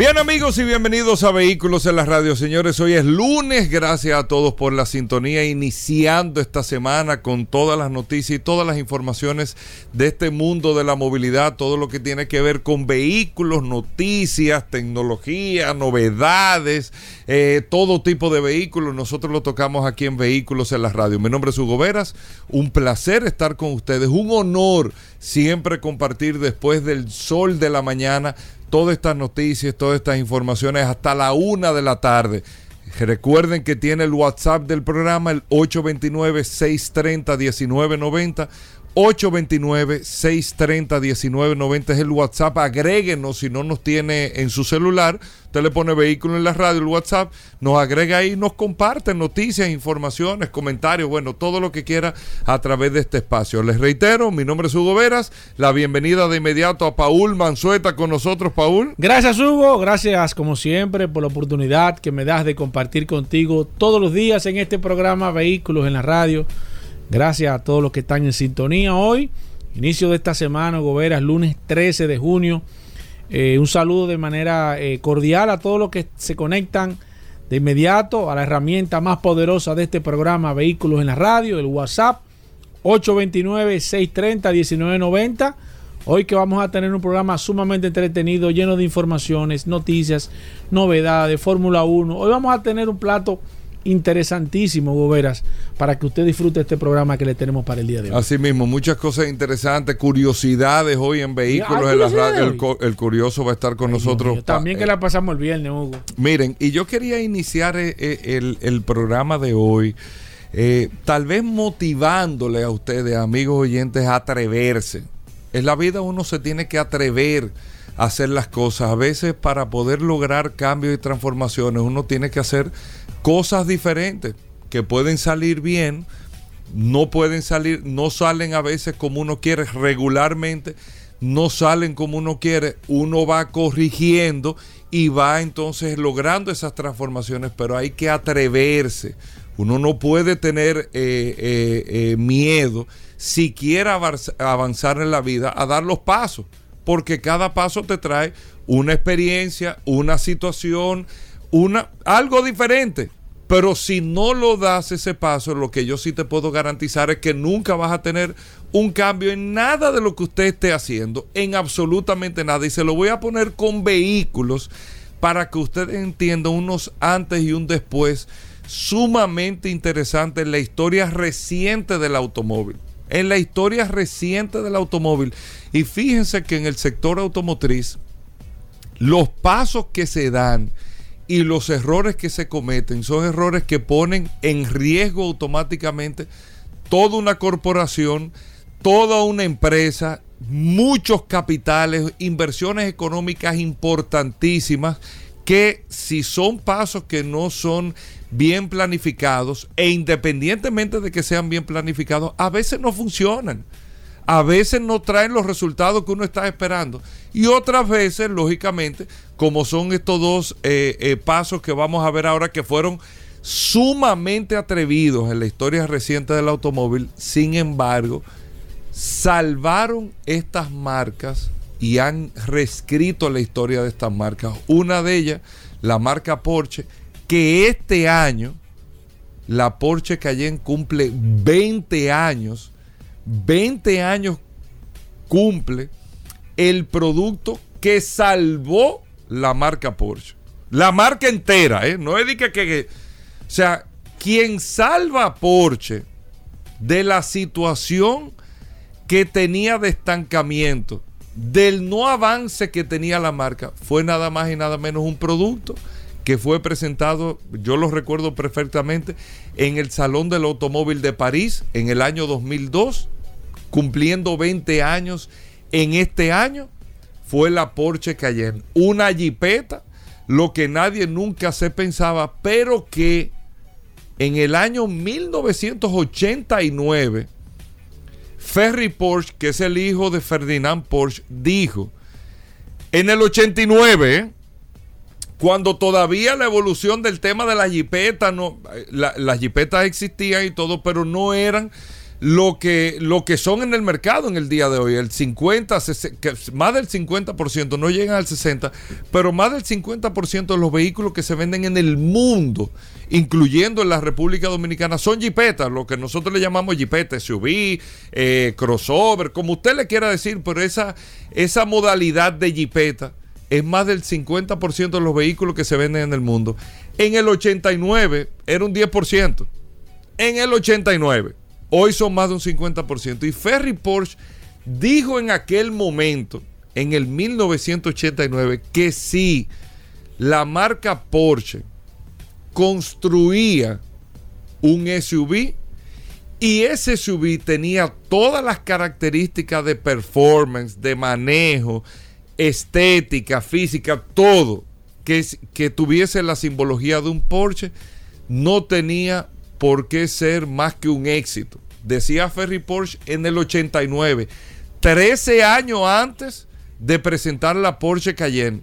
Bien amigos y bienvenidos a Vehículos en la Radio. Señores, hoy es lunes. Gracias a todos por la sintonía. Iniciando esta semana con todas las noticias y todas las informaciones de este mundo de la movilidad. Todo lo que tiene que ver con vehículos, noticias, tecnología, novedades, eh, todo tipo de vehículos. Nosotros lo tocamos aquí en Vehículos en la Radio. Mi nombre es Hugo Veras. Un placer estar con ustedes. Un honor siempre compartir después del sol de la mañana todas estas noticias, todas estas informaciones hasta la una de la tarde. Recuerden que tiene el WhatsApp del programa, el 829-630-1990. 829-630-1990 es el WhatsApp. Agréguenos si no nos tiene en su celular. Usted le pone vehículo en la radio, el WhatsApp, nos agrega ahí, nos comparte noticias, informaciones, comentarios, bueno, todo lo que quiera a través de este espacio. Les reitero, mi nombre es Hugo Veras. La bienvenida de inmediato a Paul Manzueta con nosotros, Paul. Gracias, Hugo. Gracias, como siempre, por la oportunidad que me das de compartir contigo todos los días en este programa Vehículos en la Radio. Gracias a todos los que están en sintonía hoy. Inicio de esta semana, Goberas, lunes 13 de junio. Eh, un saludo de manera eh, cordial a todos los que se conectan de inmediato a la herramienta más poderosa de este programa, Vehículos en la Radio, el WhatsApp 829-630-1990. Hoy que vamos a tener un programa sumamente entretenido, lleno de informaciones, noticias, novedades, Fórmula 1. Hoy vamos a tener un plato interesantísimo, Goberas, para que usted disfrute este programa que le tenemos para el día de hoy. Así mismo, muchas cosas interesantes, curiosidades hoy en vehículos en la radio. El, el, curioso va a estar con Ay, nosotros. Mío, también que eh, la pasamos el viernes, Hugo. Miren, y yo quería iniciar eh, el, el, programa de hoy. Eh, tal vez motivándole a ustedes, amigos oyentes, a atreverse. En la vida uno se tiene que atrever a hacer las cosas. A veces para poder lograr cambios y transformaciones uno tiene que hacer cosas diferentes que pueden salir bien, no pueden salir, no salen a veces como uno quiere regularmente, no salen como uno quiere, uno va corrigiendo y va entonces logrando esas transformaciones, pero hay que atreverse. Uno no puede tener eh, eh, eh, miedo si quiere avanzar en la vida a dar los pasos, porque cada paso te trae una experiencia, una situación, una, algo diferente. Pero si no lo das ese paso, lo que yo sí te puedo garantizar es que nunca vas a tener un cambio en nada de lo que usted esté haciendo, en absolutamente nada. Y se lo voy a poner con vehículos para que usted entienda unos antes y un después sumamente interesante en la historia reciente del automóvil. En la historia reciente del automóvil. Y fíjense que en el sector automotriz, los pasos que se dan y los errores que se cometen son errores que ponen en riesgo automáticamente toda una corporación, toda una empresa, muchos capitales, inversiones económicas importantísimas que si son pasos que no son bien planificados e independientemente de que sean bien planificados, a veces no funcionan a veces no traen los resultados que uno está esperando. Y otras veces, lógicamente, como son estos dos eh, eh, pasos que vamos a ver ahora que fueron sumamente atrevidos en la historia reciente del automóvil, sin embargo, salvaron estas marcas y han reescrito la historia de estas marcas. Una de ellas, la marca Porsche, que este año, la Porsche Cayenne cumple 20 años 20 años cumple el producto que salvó la marca Porsche. La marca entera, ¿eh? No es de que, que, O sea, quien salva a Porsche de la situación que tenía de estancamiento, del no avance que tenía la marca, fue nada más y nada menos un producto que fue presentado, yo lo recuerdo perfectamente, en el Salón del Automóvil de París en el año 2002 cumpliendo 20 años en este año, fue la Porsche Cayenne. Una jipeta, lo que nadie nunca se pensaba, pero que en el año 1989, Ferry Porsche, que es el hijo de Ferdinand Porsche, dijo, en el 89, cuando todavía la evolución del tema de la jipeta, no, las jipetas existían y todo, pero no eran lo que, lo que son en el mercado en el día de hoy. El 50, más del 50%, no llegan al 60%, pero más del 50% de los vehículos que se venden en el mundo, incluyendo en la República Dominicana, son jipetas, lo que nosotros le llamamos jipetas, SUV, eh, crossover, como usted le quiera decir, pero esa, esa modalidad de jipeta es más del 50% de los vehículos que se venden en el mundo. En el 89 era un 10%. En el 89 Hoy son más de un 50%. Y Ferry Porsche dijo en aquel momento, en el 1989, que si la marca Porsche construía un SUV y ese SUV tenía todas las características de performance, de manejo, estética, física, todo que, que tuviese la simbología de un Porsche, no tenía por qué ser más que un éxito. Decía Ferry Porsche en el 89, 13 años antes de presentar la Porsche Cayenne.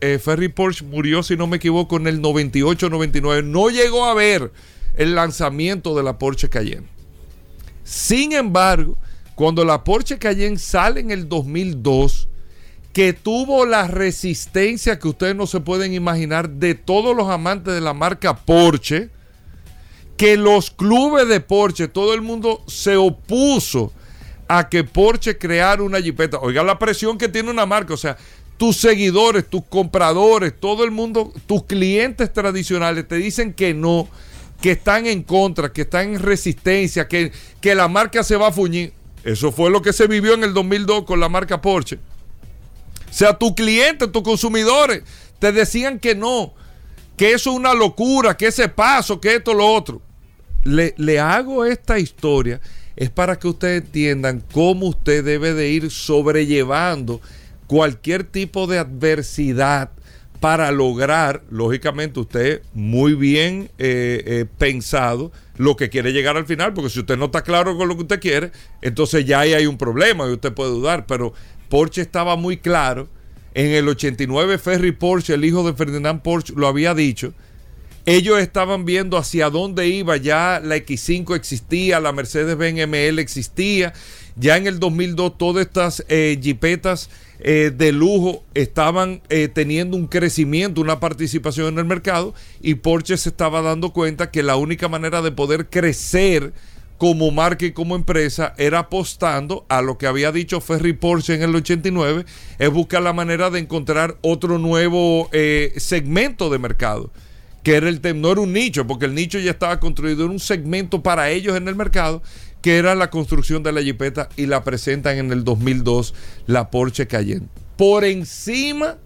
Eh, Ferry Porsche murió, si no me equivoco, en el 98-99. No llegó a ver el lanzamiento de la Porsche Cayenne. Sin embargo, cuando la Porsche Cayenne sale en el 2002, que tuvo la resistencia que ustedes no se pueden imaginar de todos los amantes de la marca Porsche, que los clubes de Porsche, todo el mundo se opuso a que Porsche creara una jipeta. Oiga la presión que tiene una marca, o sea, tus seguidores, tus compradores, todo el mundo, tus clientes tradicionales te dicen que no, que están en contra, que están en resistencia, que, que la marca se va a fuñir. Eso fue lo que se vivió en el 2002 con la marca Porsche. Sea, tus clientes, tus consumidores te decían que no, que eso es una locura, que ese paso, que esto, lo otro. Le, le, hago esta historia es para que ustedes entiendan cómo usted debe de ir sobrellevando cualquier tipo de adversidad para lograr, lógicamente usted muy bien eh, eh, pensado lo que quiere llegar al final, porque si usted no está claro con lo que usted quiere, entonces ya ahí hay un problema y usted puede dudar, pero Porsche estaba muy claro en el 89 Ferry Porsche, el hijo de Ferdinand Porsche, lo había dicho. Ellos estaban viendo hacia dónde iba. Ya la X5 existía, la Mercedes-Benz ML existía. Ya en el 2002 todas estas eh, jipetas eh, de lujo estaban eh, teniendo un crecimiento, una participación en el mercado y Porsche se estaba dando cuenta que la única manera de poder crecer como marca y como empresa era apostando a lo que había dicho Ferry Porsche en el 89, es buscar la manera de encontrar otro nuevo eh, segmento de mercado, que era el no era un nicho, porque el nicho ya estaba construido, era un segmento para ellos en el mercado, que era la construcción de la Jeepeta y la presentan en el 2002 la Porsche Cayenne. Por encima,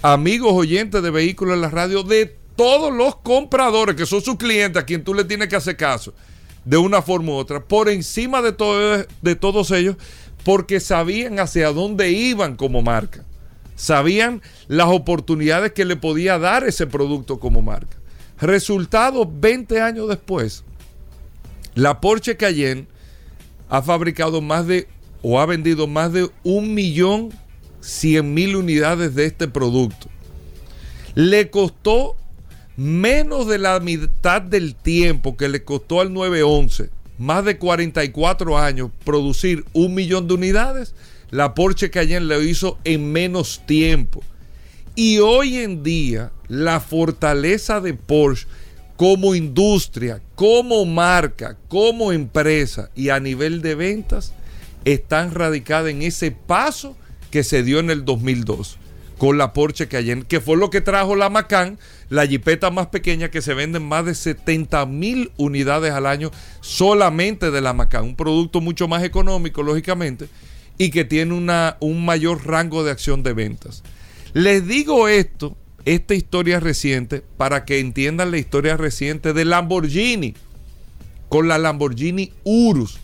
amigos oyentes de vehículos en la radio, de todos los compradores que son sus clientes a quien tú le tienes que hacer caso de una forma u otra, por encima de, todo, de todos ellos, porque sabían hacia dónde iban como marca. Sabían las oportunidades que le podía dar ese producto como marca. Resultado, 20 años después, la Porsche Cayenne ha fabricado más de, o ha vendido más de un millón cien mil unidades de este producto. Le costó menos de la mitad del tiempo que le costó al 911, más de 44 años, producir un millón de unidades, la Porsche Cayenne lo hizo en menos tiempo. Y hoy en día, la fortaleza de Porsche como industria, como marca, como empresa y a nivel de ventas, están radicadas en ese paso que se dio en el 2002 con la Porsche Cayenne, que fue lo que trajo la Macan, la jipeta más pequeña que se venden más de 70 mil unidades al año solamente de la Macan, un producto mucho más económico, lógicamente, y que tiene una, un mayor rango de acción de ventas. Les digo esto, esta historia reciente, para que entiendan la historia reciente de Lamborghini, con la Lamborghini Urus,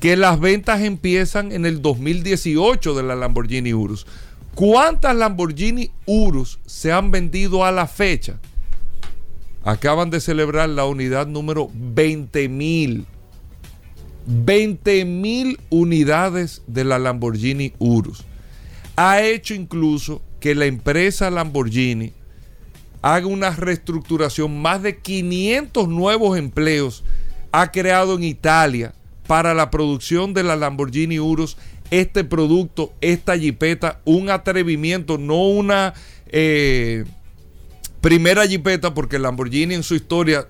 que las ventas empiezan en el 2018 de la Lamborghini Urus. ¿Cuántas Lamborghini Urus se han vendido a la fecha? Acaban de celebrar la unidad número 20 mil. 20 mil unidades de la Lamborghini Urus. Ha hecho incluso que la empresa Lamborghini haga una reestructuración. Más de 500 nuevos empleos ha creado en Italia para la producción de la Lamborghini Urus. Este producto, esta jipeta, un atrevimiento, no una eh, primera jipeta, porque Lamborghini en su historia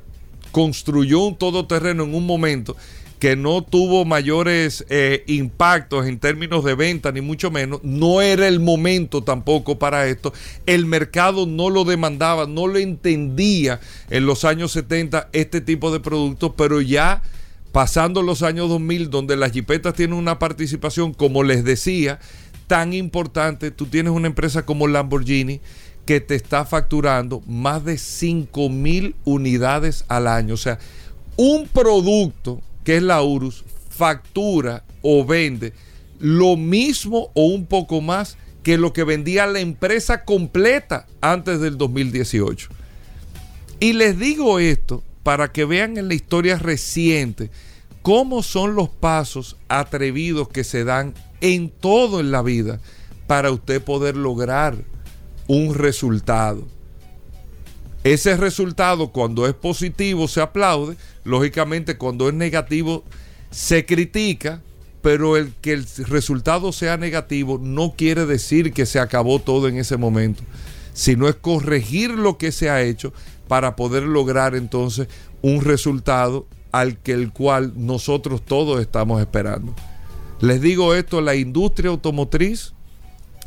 construyó un todoterreno en un momento que no tuvo mayores eh, impactos en términos de venta, ni mucho menos. No era el momento tampoco para esto. El mercado no lo demandaba, no lo entendía en los años 70 este tipo de productos, pero ya pasando los años 2000, donde las jipetas tienen una participación, como les decía, tan importante, tú tienes una empresa como Lamborghini que te está facturando más de 5 mil unidades al año. O sea, un producto que es la URUS, factura o vende lo mismo o un poco más que lo que vendía la empresa completa antes del 2018. Y les digo esto para que vean en la historia reciente cómo son los pasos atrevidos que se dan en todo en la vida para usted poder lograr un resultado. Ese resultado cuando es positivo se aplaude, lógicamente cuando es negativo se critica, pero el que el resultado sea negativo no quiere decir que se acabó todo en ese momento, sino es corregir lo que se ha hecho para poder lograr entonces un resultado al que el cual nosotros todos estamos esperando. Les digo esto, la industria automotriz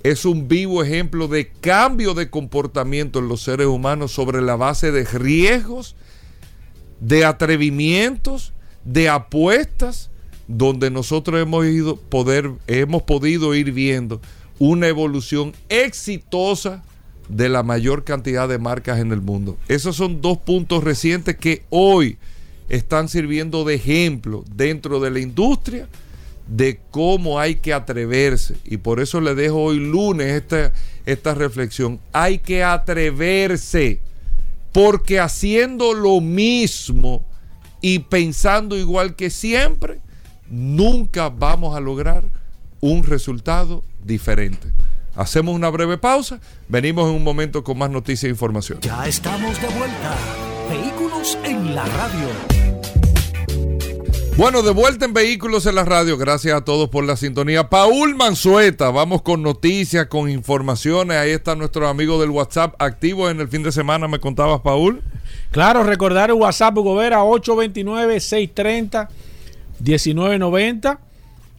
es un vivo ejemplo de cambio de comportamiento en los seres humanos sobre la base de riesgos, de atrevimientos, de apuestas, donde nosotros hemos, ido poder, hemos podido ir viendo una evolución exitosa de la mayor cantidad de marcas en el mundo. Esos son dos puntos recientes que hoy están sirviendo de ejemplo dentro de la industria de cómo hay que atreverse. Y por eso le dejo hoy lunes esta, esta reflexión. Hay que atreverse, porque haciendo lo mismo y pensando igual que siempre, nunca vamos a lograr un resultado diferente. Hacemos una breve pausa, venimos en un momento con más noticias e información. Ya estamos de vuelta. Vehículos en la radio. Bueno, de vuelta en Vehículos en la Radio. Gracias a todos por la sintonía. Paul Manzueta, vamos con noticias, con informaciones. Ahí está nuestro amigo del WhatsApp activo en el fin de semana. ¿Me contabas, Paul? Claro, recordar el WhatsApp Hugo Vera 829-630-1990.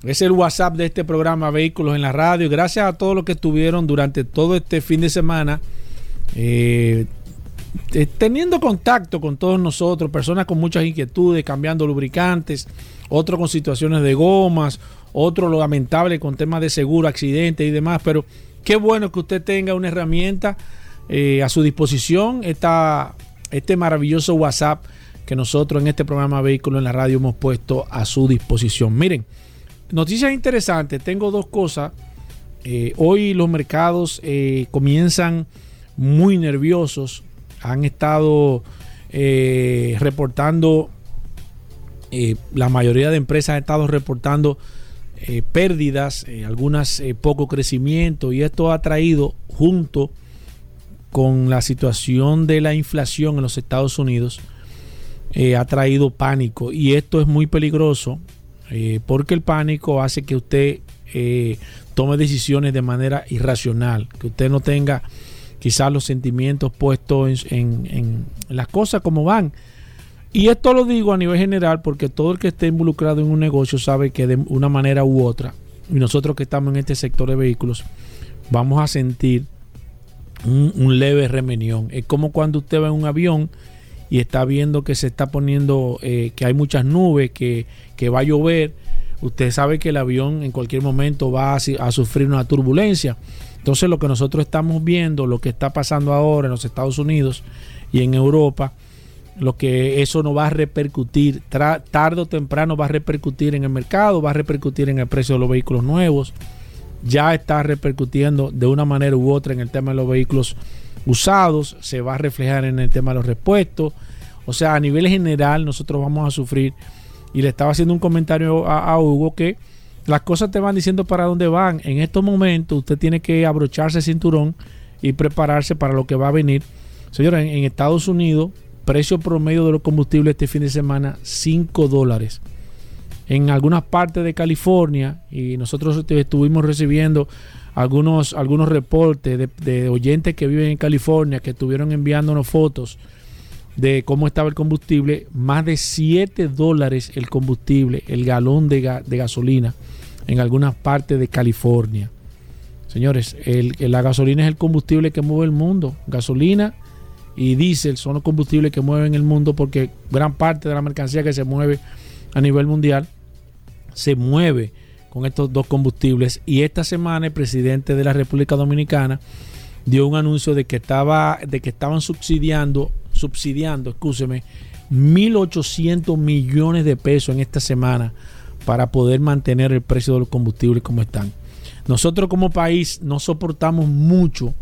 Es el WhatsApp de este programa Vehículos en la Radio. Gracias a todos los que estuvieron durante todo este fin de semana. Eh, eh, teniendo contacto con todos nosotros, personas con muchas inquietudes, cambiando lubricantes, otros con situaciones de gomas, otro lo lamentable con temas de seguro, accidentes y demás, pero qué bueno que usted tenga una herramienta eh, a su disposición, esta, este maravilloso WhatsApp que nosotros en este programa Vehículo en la Radio hemos puesto a su disposición. Miren, noticias interesantes, tengo dos cosas. Eh, hoy los mercados comienzan muy nerviosos han estado eh, reportando, eh, la mayoría de empresas han estado reportando eh, pérdidas, algunas poco crecimiento, y esto ha traído junto con la situación de la inflación en los Estados Unidos, ha traído pánico. Y esto es muy peligroso porque el pánico hace que usted tome decisiones de manera irracional, que usted no tenga quizás los sentimientos puestos en, las cosas como van. Y esto lo digo a nivel general porque todo el que esté involucrado en un negocio sabe que de una manera u otra, y nosotros que estamos en este sector de vehículos, vamos a sentir un, leve remenión. Es como cuando usted va en un avión y está viendo que se está poniendo, eh, que hay muchas nubes, que, va a llover. Usted sabe que el avión en cualquier momento va a sufrir una turbulencia. Entonces lo que nosotros estamos viendo, lo que está pasando ahora en los Estados Unidos y en Europa, lo que eso no va a repercutir, tarde o temprano va a repercutir en el mercado, va a repercutir en el precio de los vehículos nuevos, ya está repercutiendo de una manera u otra en el tema de los vehículos usados, se va a reflejar en el tema de los repuestos, o sea, a nivel general nosotros vamos a sufrir, y le estaba haciendo un comentario a, a Hugo que las cosas te van diciendo para dónde van, en estos momentos usted tiene que abrocharse el cinturón y prepararse para lo que va a venir. Señora, en Estados Unidos Precio promedio de los combustibles este fin de semana, 5 dólares. En algunas partes de California, y nosotros estuvimos recibiendo algunos, algunos reportes de, oyentes que viven en California que estuvieron enviándonos fotos de cómo estaba el combustible, más de 7 dólares el combustible, el galón de, de gasolina en algunas partes de California. Señores, la gasolina es el combustible que mueve el mundo. Gasolina y diésel son los combustibles que mueven el mundo porque gran parte de la mercancía que se mueve a nivel mundial se mueve con estos dos combustibles y esta semana el presidente de la República Dominicana dio un anuncio de que estaba de que estaban subsidiando subsidiando, escúcheme, 1800 millones de pesos en esta semana para poder mantener el precio de los combustibles como están. Nosotros como país no soportamos mucho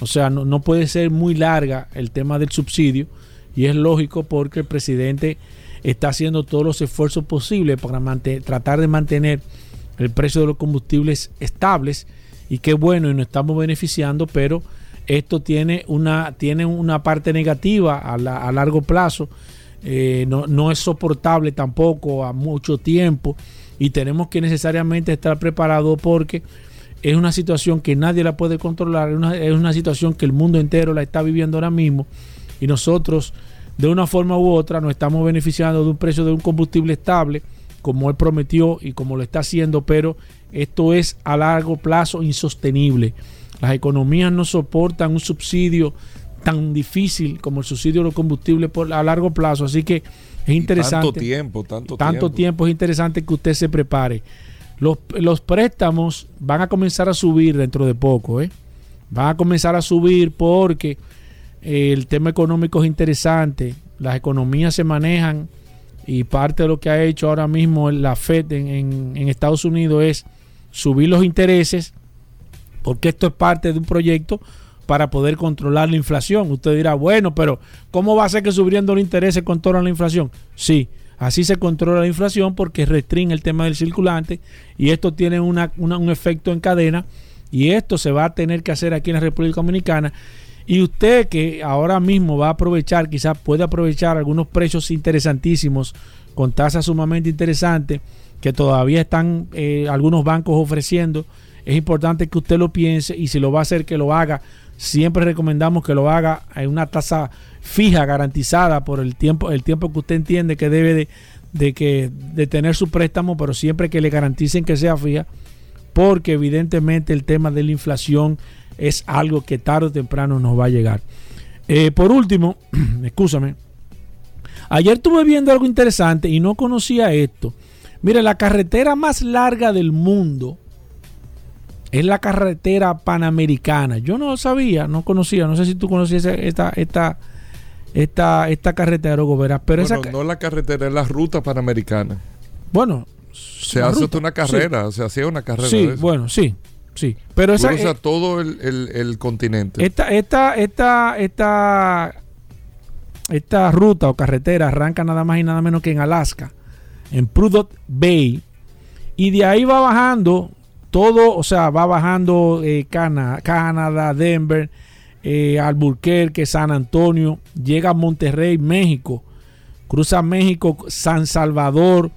o sea, no, puede ser muy larga el tema del subsidio y es lógico porque el presidente está haciendo todos los esfuerzos posibles para tratar de mantener el precio de los combustibles estables y qué bueno y nos estamos beneficiando, pero esto tiene una, tiene una parte negativa a, largo plazo, eh, no, no es soportable tampoco a mucho tiempo y tenemos que necesariamente estar preparados porque es una situación que nadie la puede controlar, es una, situación que el mundo entero la está viviendo ahora mismo y nosotros de una forma u otra nos estamos beneficiando de un precio de un combustible estable como él prometió y como lo está haciendo, pero esto es a largo plazo insostenible. Las economías no soportan un subsidio tan difícil como el subsidio de los combustibles por, a largo plazo, así que es interesante. tanto tiempo, tanto, tanto tiempo es interesante que usted se prepare. Los, préstamos van a comenzar a subir dentro de poco, ¿eh? Van a comenzar a subir porque eh, el tema económico es interesante. Las economías se manejan y parte de lo que ha hecho ahora mismo la Fed en, en Estados Unidos es subir los intereses porque esto es parte de un proyecto para poder controlar la inflación. Usted dirá, bueno, pero ¿cómo va a ser que subiendo los intereses controlan la inflación? Sí, Así se controla la inflación porque restringe el tema del circulante y esto tiene un efecto en cadena y esto se va a tener que hacer aquí en la República Dominicana. Y usted que ahora mismo va a aprovechar, quizás puede aprovechar algunos precios interesantísimos con tasas sumamente interesantes que todavía están eh, algunos bancos ofreciendo. Es importante que usted lo piense y si lo va a hacer, que lo haga. Siempre recomendamos que lo haga en una tasa fija, garantizada por el tiempo, el tiempo que usted entiende que debe de, que, de tener su préstamo, pero siempre que le garanticen que sea fija, porque evidentemente el tema de la inflación es algo que tarde o temprano nos va a llegar. Eh, por último, escúchame, ayer estuve viendo algo interesante y no conocía esto. Mire, la carretera más larga del mundo es la carretera panamericana. Yo no sabía, no conocía, no sé si tú conocías esta, esta, esta, esta carretera, Gobera, pero bueno, no la carretera, es la ruta panamericana. Bueno, se hace una carrera, se hacía una carrera. Sí, bueno, sí, sí. Pero esa es todo el, continente. Esta, esta, esta, esta, esta ruta o carretera arranca nada más y nada menos que en Alaska, en Prudhoe Bay, y de ahí va bajando todo, o sea, va bajando eh, Canadá, Denver, eh, Alburquerque, San Antonio, llega a Monterrey, México, cruza México, San Salvador,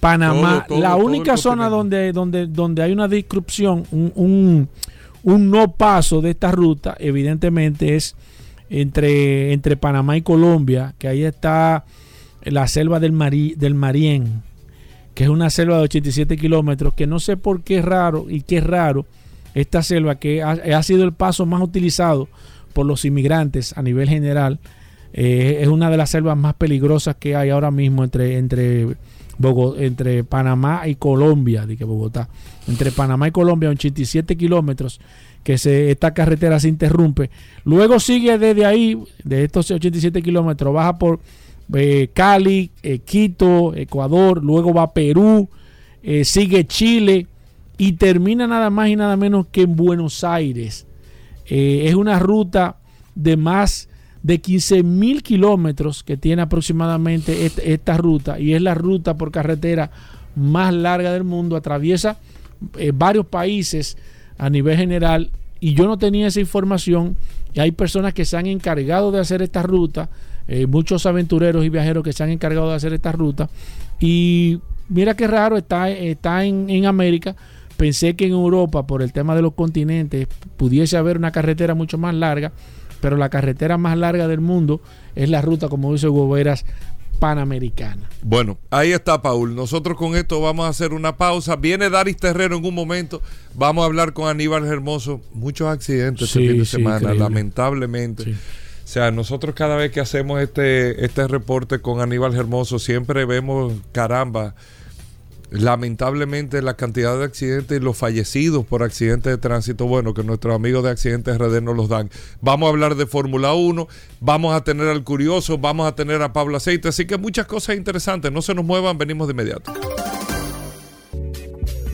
Panamá. la única zona donde, donde, donde hay una disrupción, un, no paso de esta ruta, evidentemente es entre, entre Panamá y Colombia, que ahí está la selva del, del Marién, que es una selva de 87 kilómetros, que no sé por qué es raro y qué es raro esta selva que ha, sido el paso más utilizado por los inmigrantes a nivel general. Eh, es una de las selvas más peligrosas que hay ahora mismo entre, entre entre Panamá y Colombia, de Bogotá, entre Panamá y Colombia, 87 kilómetros, que se, esta carretera se interrumpe. Luego sigue desde ahí, de estos 87 kilómetros, baja por eh, Cali, eh, Quito, Ecuador, luego va Perú, eh, sigue Chile y termina nada más y nada menos que en Buenos Aires. es una ruta de más de 15 mil kilómetros que tiene aproximadamente esta, ruta y es la ruta por carretera más larga del mundo, atraviesa varios países a nivel general y yo no tenía esa información y hay personas que se han encargado de hacer esta ruta eh, muchos aventureros y viajeros que se han encargado de hacer esta ruta. Y mira qué raro, está, está en, América. Pensé que en Europa, por el tema de los continentes, pudiese haber una carretera mucho más larga, pero la carretera más larga del mundo es la ruta, como dice Goberas, panamericana. Bueno, ahí está Paul. Nosotros con esto vamos a hacer una pausa. Viene Daris Terrero en un momento. Vamos a hablar con Aníbal Hermoso. Muchos accidentes este fin de semana, lamentablemente. O sea, nosotros cada vez que hacemos este, este reporte con Aníbal Hermoso, siempre vemos, caramba, lamentablemente la cantidad de accidentes y los fallecidos por accidentes de tránsito, bueno, que nuestros amigos de Accidentes RD nos los dan. Vamos a hablar de Fórmula 1, vamos a tener al Curioso, vamos a tener a Pablo Aceite, así que muchas cosas interesantes. No se nos muevan, venimos de inmediato.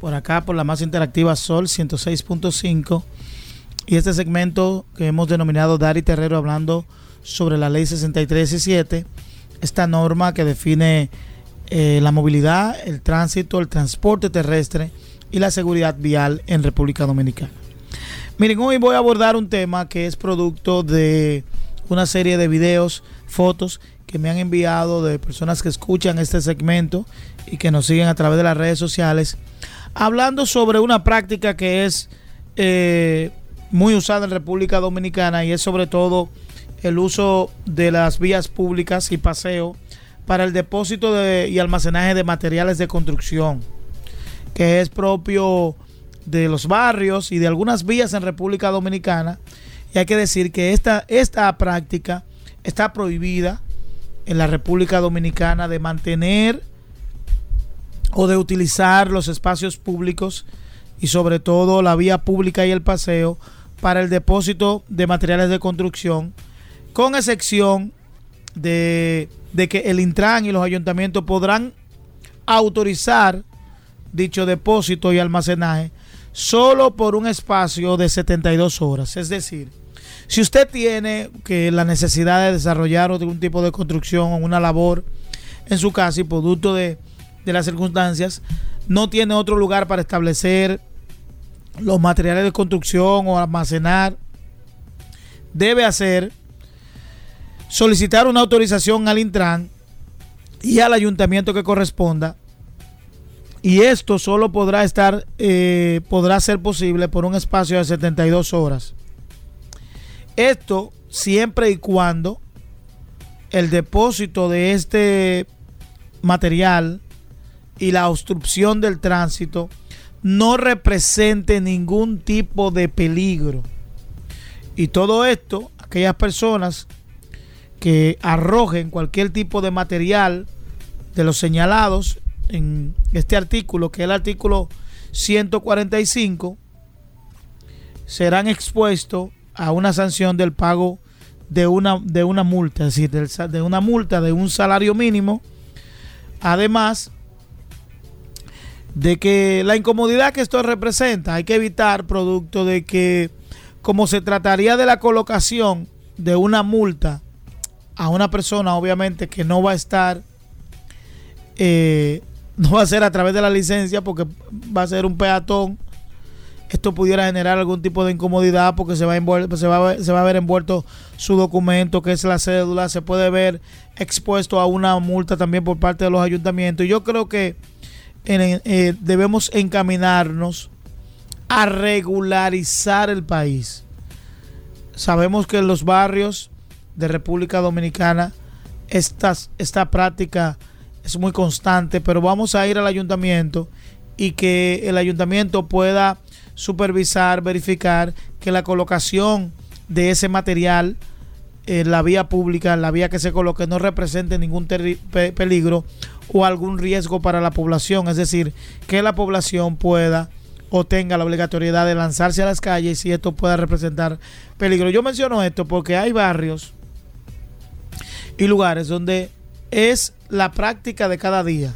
por acá por la más interactiva Sol 106.5 y este segmento que hemos denominado Dari Terrero hablando sobre la ley 6317, esta norma que define eh, la movilidad, el tránsito, el transporte terrestre y la seguridad vial en República Dominicana. Miren, hoy voy a abordar un tema que es producto de una serie de videos, fotos que me han enviado de personas que escuchan este segmento y que nos siguen a través de las redes sociales hablando sobre una práctica que es eh, muy usada en República Dominicana y es sobre todo el uso de las vías públicas y paseo para el depósito y almacenaje de materiales de construcción, que es propio de los barrios y de algunas vías en República Dominicana. Y hay que decir que esta, esta práctica está prohibida en la República Dominicana de mantener o de utilizar los espacios públicos y sobre todo la vía pública y el paseo para el depósito de materiales de construcción, con excepción de, que el Intran y los ayuntamientos podrán autorizar dicho depósito y almacenaje solo por un espacio de 72 horas. Es decir, si usted tiene que la necesidad de desarrollar algún tipo de construcción o una labor en su casa y producto de de las circunstancias, no tiene otro lugar para establecer los materiales de construcción o almacenar, debe hacer solicitar una autorización al Intran y al ayuntamiento que corresponda. Y esto solo podrá estar, eh, podrá ser posible por un espacio de 72 horas. Esto siempre y cuando el depósito de este material y la obstrucción del tránsito no represente ningún tipo de peligro. Y todo esto, aquellas personas que arrojen cualquier tipo de material de los señalados en este artículo, que es el artículo 145, serán expuestos a una sanción del pago de una, de una multa, es decir, de una multa de un salario mínimo. Además, de que la incomodidad que esto representa hay que evitar producto de que como se trataría de la colocación de una multa a una persona obviamente que no va a estar eh, no va a ser a través de la licencia porque va a ser un peatón esto pudiera generar algún tipo de incomodidad porque se va, a se, va se va a ver envuelto su documento, que es la cédula, se puede ver expuesto a una multa también por parte de los ayuntamientos. Yo creo que eh, debemos encaminarnos a regularizar el país. Sabemos que en los barrios de República Dominicana esta, esta práctica es muy constante, pero vamos a ir al ayuntamiento y que el ayuntamiento pueda supervisar, verificar que la colocación de ese material en la vía pública, la vía que se coloque, no represente ningún peligro o algún riesgo para la población. Es decir, que la población pueda o tenga la obligatoriedad de lanzarse a las calles y esto pueda representar peligro. Yo menciono esto porque hay barrios y lugares donde es la práctica de cada día.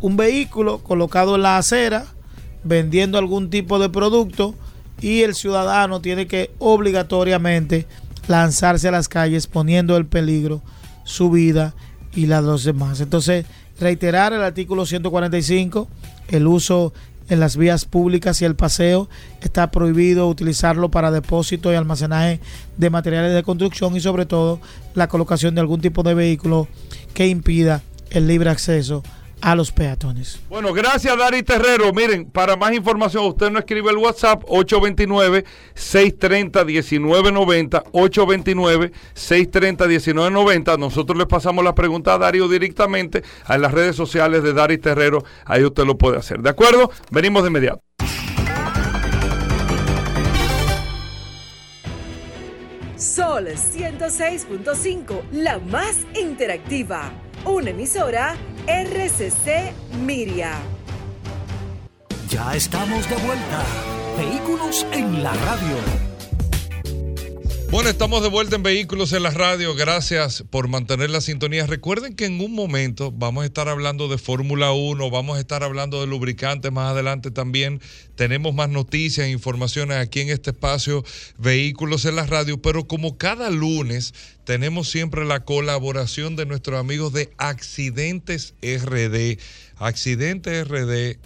Un vehículo colocado en la acera vendiendo algún tipo de producto y el ciudadano tiene que obligatoriamente lanzarse a las calles poniendo en peligro su vida y la de los demás. Entonces, reiterar el artículo 145, el uso en las vías públicas y el paseo está prohibido utilizarlo para depósito y almacenaje de materiales de construcción y sobre todo la colocación de algún tipo de vehículo que impida el libre acceso a los peatones. Bueno, gracias Dari Terrero. Miren, para más información, usted no escribe el WhatsApp 829-630-1990, 829-630-1990. Nosotros le pasamos la pregunta a Darío directamente a las redes sociales de Dari Terrero. Ahí usted lo puede hacer. ¿De acuerdo? Venimos de inmediato. Sol 106.5, la más interactiva. Una emisora RCC Miria. Ya estamos de vuelta. Vehículos en la radio. Bueno, estamos de vuelta en Vehículos en la Radio. Gracias por mantener la sintonía. Recuerden que en un momento vamos a estar hablando de Fórmula 1, vamos a estar hablando de lubricantes más adelante también. Tenemos más noticias e informaciones aquí en este espacio Vehículos en la Radio, pero como cada lunes tenemos siempre la colaboración de nuestros amigos de Accidentes RD. Accidentes RD,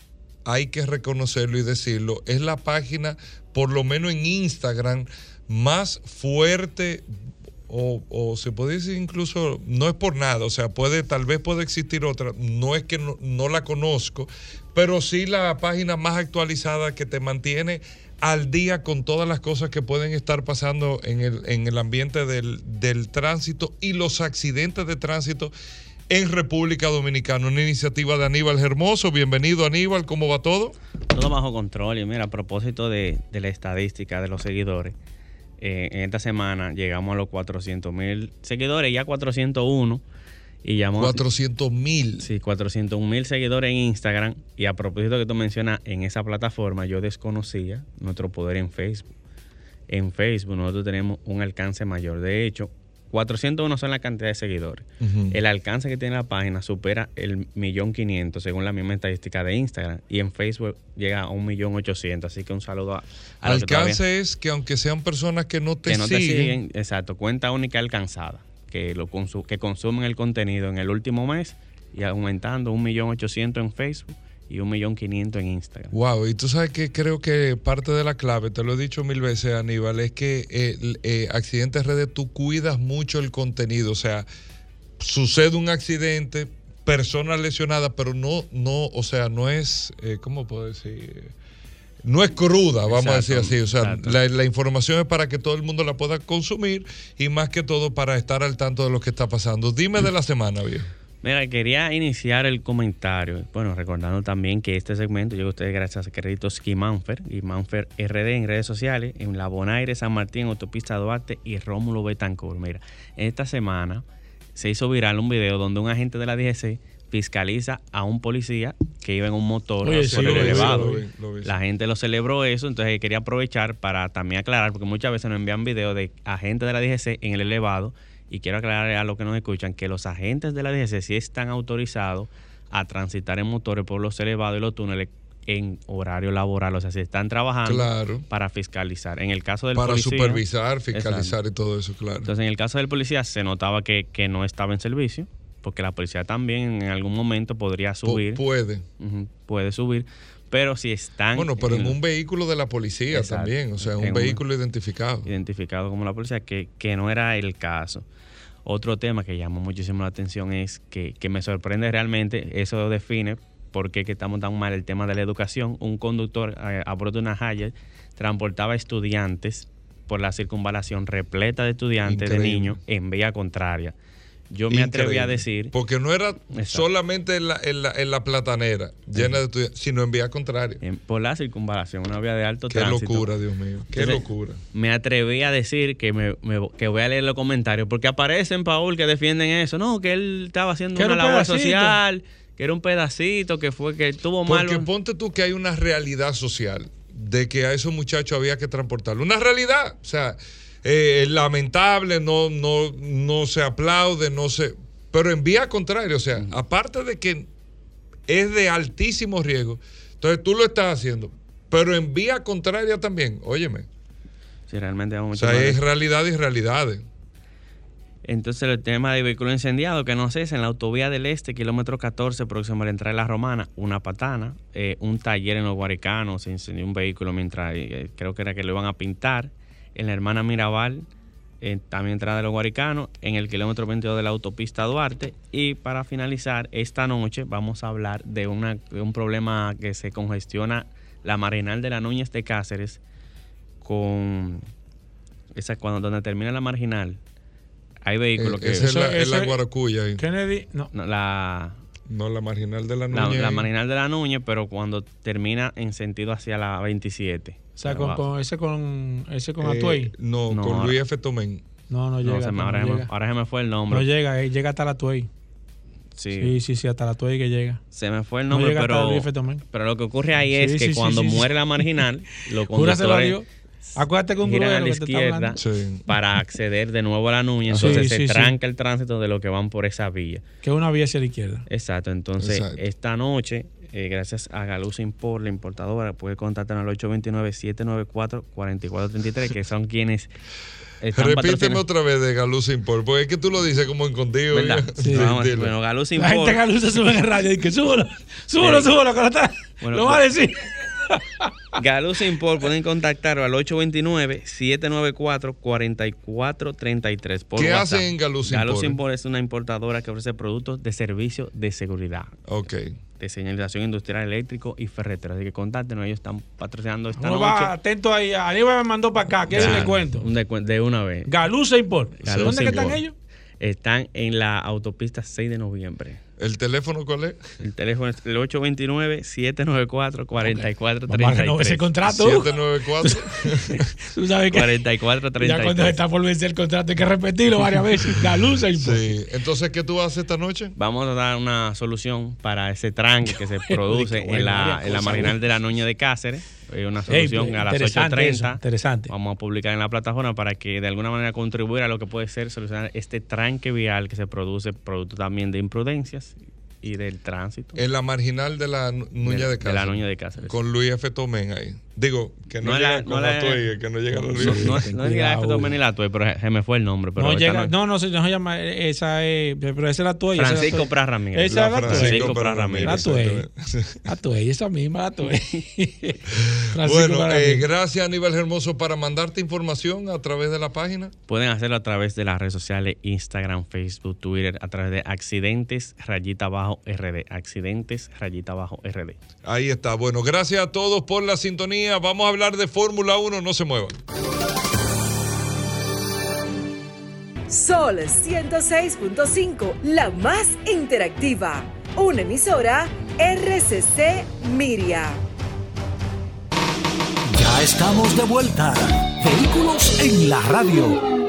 hay que reconocerlo y decirlo, es la página, por lo menos en Instagram, más fuerte o, se puede decir incluso, no es por nada, o sea, puede, tal vez puede existir otra, no es que no, la conozco, pero sí la página más actualizada que te mantiene al día con todas las cosas que pueden estar pasando en el, en el ambiente del, del tránsito y los accidentes de tránsito en República Dominicana. Una iniciativa de Aníbal Hermoso. Bienvenido Aníbal, ¿cómo va todo? Todo bajo control y mira, a propósito de, de la estadística de los seguidores eh, en esta semana llegamos a los 400 mil seguidores, ya 401. Y llamamos, 400 mil. Sí, 400 mil seguidores en Instagram. Y a propósito que tú mencionas, en esa plataforma yo desconocía nuestro poder en Facebook. En Facebook nosotros tenemos un alcance mayor. De hecho, 401 son la cantidad de seguidores. El alcance que tiene la página supera el millón quinientos según la misma estadística de Instagram. Y en Facebook llega a un millón ochocientos. Así que un saludo a, Alcance es que aunque sean personas que no te, que no siguen, te siguen. Exacto, cuenta única alcanzada. Que, lo que consumen el contenido en el último mes y aumentando un millón ochocientos en Facebook y un millón quinientos en Instagram. Wow, y tú sabes que creo que parte de la clave, te lo he dicho mil veces, Aníbal, es que eh, eh, accidentes redes tú cuidas mucho el contenido, o sea, sucede un accidente, persona lesionada, pero no, no, o sea, no es, eh, ¿cómo puedo decir? No es cruda, vamos a decir así. O sea, la, la, información es para que todo el mundo la pueda consumir y más que todo para estar al tanto de lo que está pasando. Dime de la semana, viejo. Mira, quería iniciar el comentario, bueno, recordando también que este segmento llega a ustedes gracias a Créditos Manfer y Manfer RD en redes sociales, en La Bonaire, San Martín, Autopista Duarte y Rómulo Betancourt. Mira, esta semana se hizo viral un video donde un agente de la DGC fiscaliza a un policía que iba en un motor por el elevado. la gente lo celebró eso, entonces quería aprovechar para también aclarar, porque muchas veces nos envían videos de agentes de la DGC en el elevado y quiero aclarar a los que nos escuchan que los agentes de la DGC sí están autorizados a transitar en motores por los elevados y los túneles en horario laboral, o sea, si están trabajando para fiscalizar. En el caso del para supervisar, fiscalizar y todo eso, claro. Entonces, en el caso del policía se notaba que, que no estaba en servicio porque la policía también en algún momento podría subir, puede. Puede subir, pero si están Bueno, pero en un vehículo de la policía Exacto. también, o sea, un vehículo identificado. identificado como la policía, que, que no era el caso. Otro tema que llamó muchísimo la atención es que, que me sorprende realmente, eso define por qué que estamos tan mal el tema de la educación. Un conductor eh, a bordo de una Haya transportaba estudiantes por la circunvalación repleta de estudiantes, de niños, en vía contraria. Yo me atreví a decir, Porque no era Exacto. solamente en la, en la, en la platanera llena de estudiantes, sino en vía contraria. en- por la circunvalación, una vía de alto Qué tránsito. locura, Dios mío. Qué Entonces, locura. me atreví a decir que, me, me- que voy a leer los comentarios, porque aparecen, Paul, que defienden eso. No, que él estaba haciendo una un labor pedacito. social, que era un pedacito, que fue que tuvo mal. Porque ponte tú que hay una realidad social de que a esos muchachos había que transportarlo. Una realidad. O sea, eh, lamentable, no, no, no se aplaude, no se. Pero en vía contraria, o sea, aparte de que es de altísimo riesgo, entonces tú lo estás haciendo. Pero en vía contraria también, óyeme. Sí, realmente vamos O sea, es realidad y realidades. Entonces, el tema de vehículo incendiado, que no sé, es en la autovía del Este, kilómetro 14, próximo a la entrada de la Romana, una patana, eh, un taller en los Guaricanos, se incendió un vehículo mientras eh, creo que era que lo iban a pintar. En la hermana Mirabal, eh, también entrada de los Guaricanos, en el kilómetro 22 de la autopista Duarte. Y para finalizar, esta noche vamos a hablar de, una, de un problema que se congestiona la marginal de la Núñez de Cáceres con esa cuando donde termina la marginal hay vehículos que Eh, Esa es la, es la Guaracuya ahí. Kennedy, no. no, la, No, la marginal de la Núñez. la marginal de la Núñez, pero cuando termina en sentido hacia la 27. O sea, con, con ese con ese con Eh, no, No, con ahora- Luis F. Tomén. No, no no, llega. se me- no ahora, se me, llega. ahora se me fue el nombre. No llega, eh, llega hasta la Tuey. sí, Sí, sí, sí, hasta la Tuey que llega. se me fue el No nombre, llega hasta pero, Luis F. Pero lo que ocurre ahí Sí, es sí, que sí, cuando sí, sí. muere la marginal, los conductores. Acuérdate con giran a la que izquierda para acceder de nuevo a la Núñez, Sí, entonces sí, se sí. tranca el tránsito de los que van por esa vía. Que es una vía hacia la izquierda. Exacto, entonces Exacto. esta noche, eh, gracias a Galuz Import, la importadora, puede contactar al 829-794-4433, que son quienes están Repíteme otra vez de Galuz Import, porque es que tú lo dices como escondido. Sí, vamos, bueno, Galuz La gente Import. en Galuza sube en el radio y que súbelo, súbelo, Sí. súbelo, Bueno, lo va a decir. Galuz Import pueden contactar al 829-794-4433. por ¿Qué WhatsApp. hacen en Galuz Galuz Import? Import es una importadora que ofrece productos de servicio de seguridad. Ok. De señalización industrial eléctrico y ferretero. Así que contáctenos, ellos están patrocinando esta No noche. va, atento ahí. Aníbal me mandó para acá. ¿Qué Claro, le cuento? un descuen- de una vez. Galuza Import. Galuza ¿Dónde que están ellos? Están en la autopista 6 de noviembre. ¿El teléfono cuál es? El teléfono es el 829-794-4433. Vamos a renovar ese contrato. 794. Tú sabes que 4433. ya cuando está por vencer el contrato hay que repetirlo varias veces. Galuza Import. sí. Entonces, ¿qué tú haces esta noche? Vamos a dar una solución para ese tranque que se produce en, la, en la marginal de la Noña de Cáceres. Eh, una solución a las interesante eso, 8.30. interesante. Vamos a publicar en la plataforma para que de alguna manera contribuir a lo que puede ser solucionar este tranque vial que se produce producto también de imprudencias y del tránsito. En la marginal de la Nu- Nuña De- de de Cáceres. la Nuña de Cáceres. Con Luis F. Tomén ahí. Digo, que no, No llega la- con no la- Atuey, que no llega a No, Luis. no, no, ni la Tue, pero se me fue el nombre. Pero No, llega, no- no, no, se, no se llama esa, es, pero esa es la la Francisco. Pras Ramírez. Esa es la Francisco Francisco Pras Ramírez. La tuya, esa misma, la tuya. Francisco Bueno, eh, gracias Aníbal Hermoso para mandarte información a través de la página. Pueden hacerlo a través de las redes sociales, Instagram, Facebook, Twitter, a través de accidentes rayita abajo RD. Accidentes rayita abajo RD. Ahí está. Bueno, gracias a todos por la sintonía. Vamos a hablar de Fórmula 1. No se muevan. Sol 106.5, la más interactiva. Una emisora RCC Miria. Ya estamos de vuelta. Vehículos en la radio.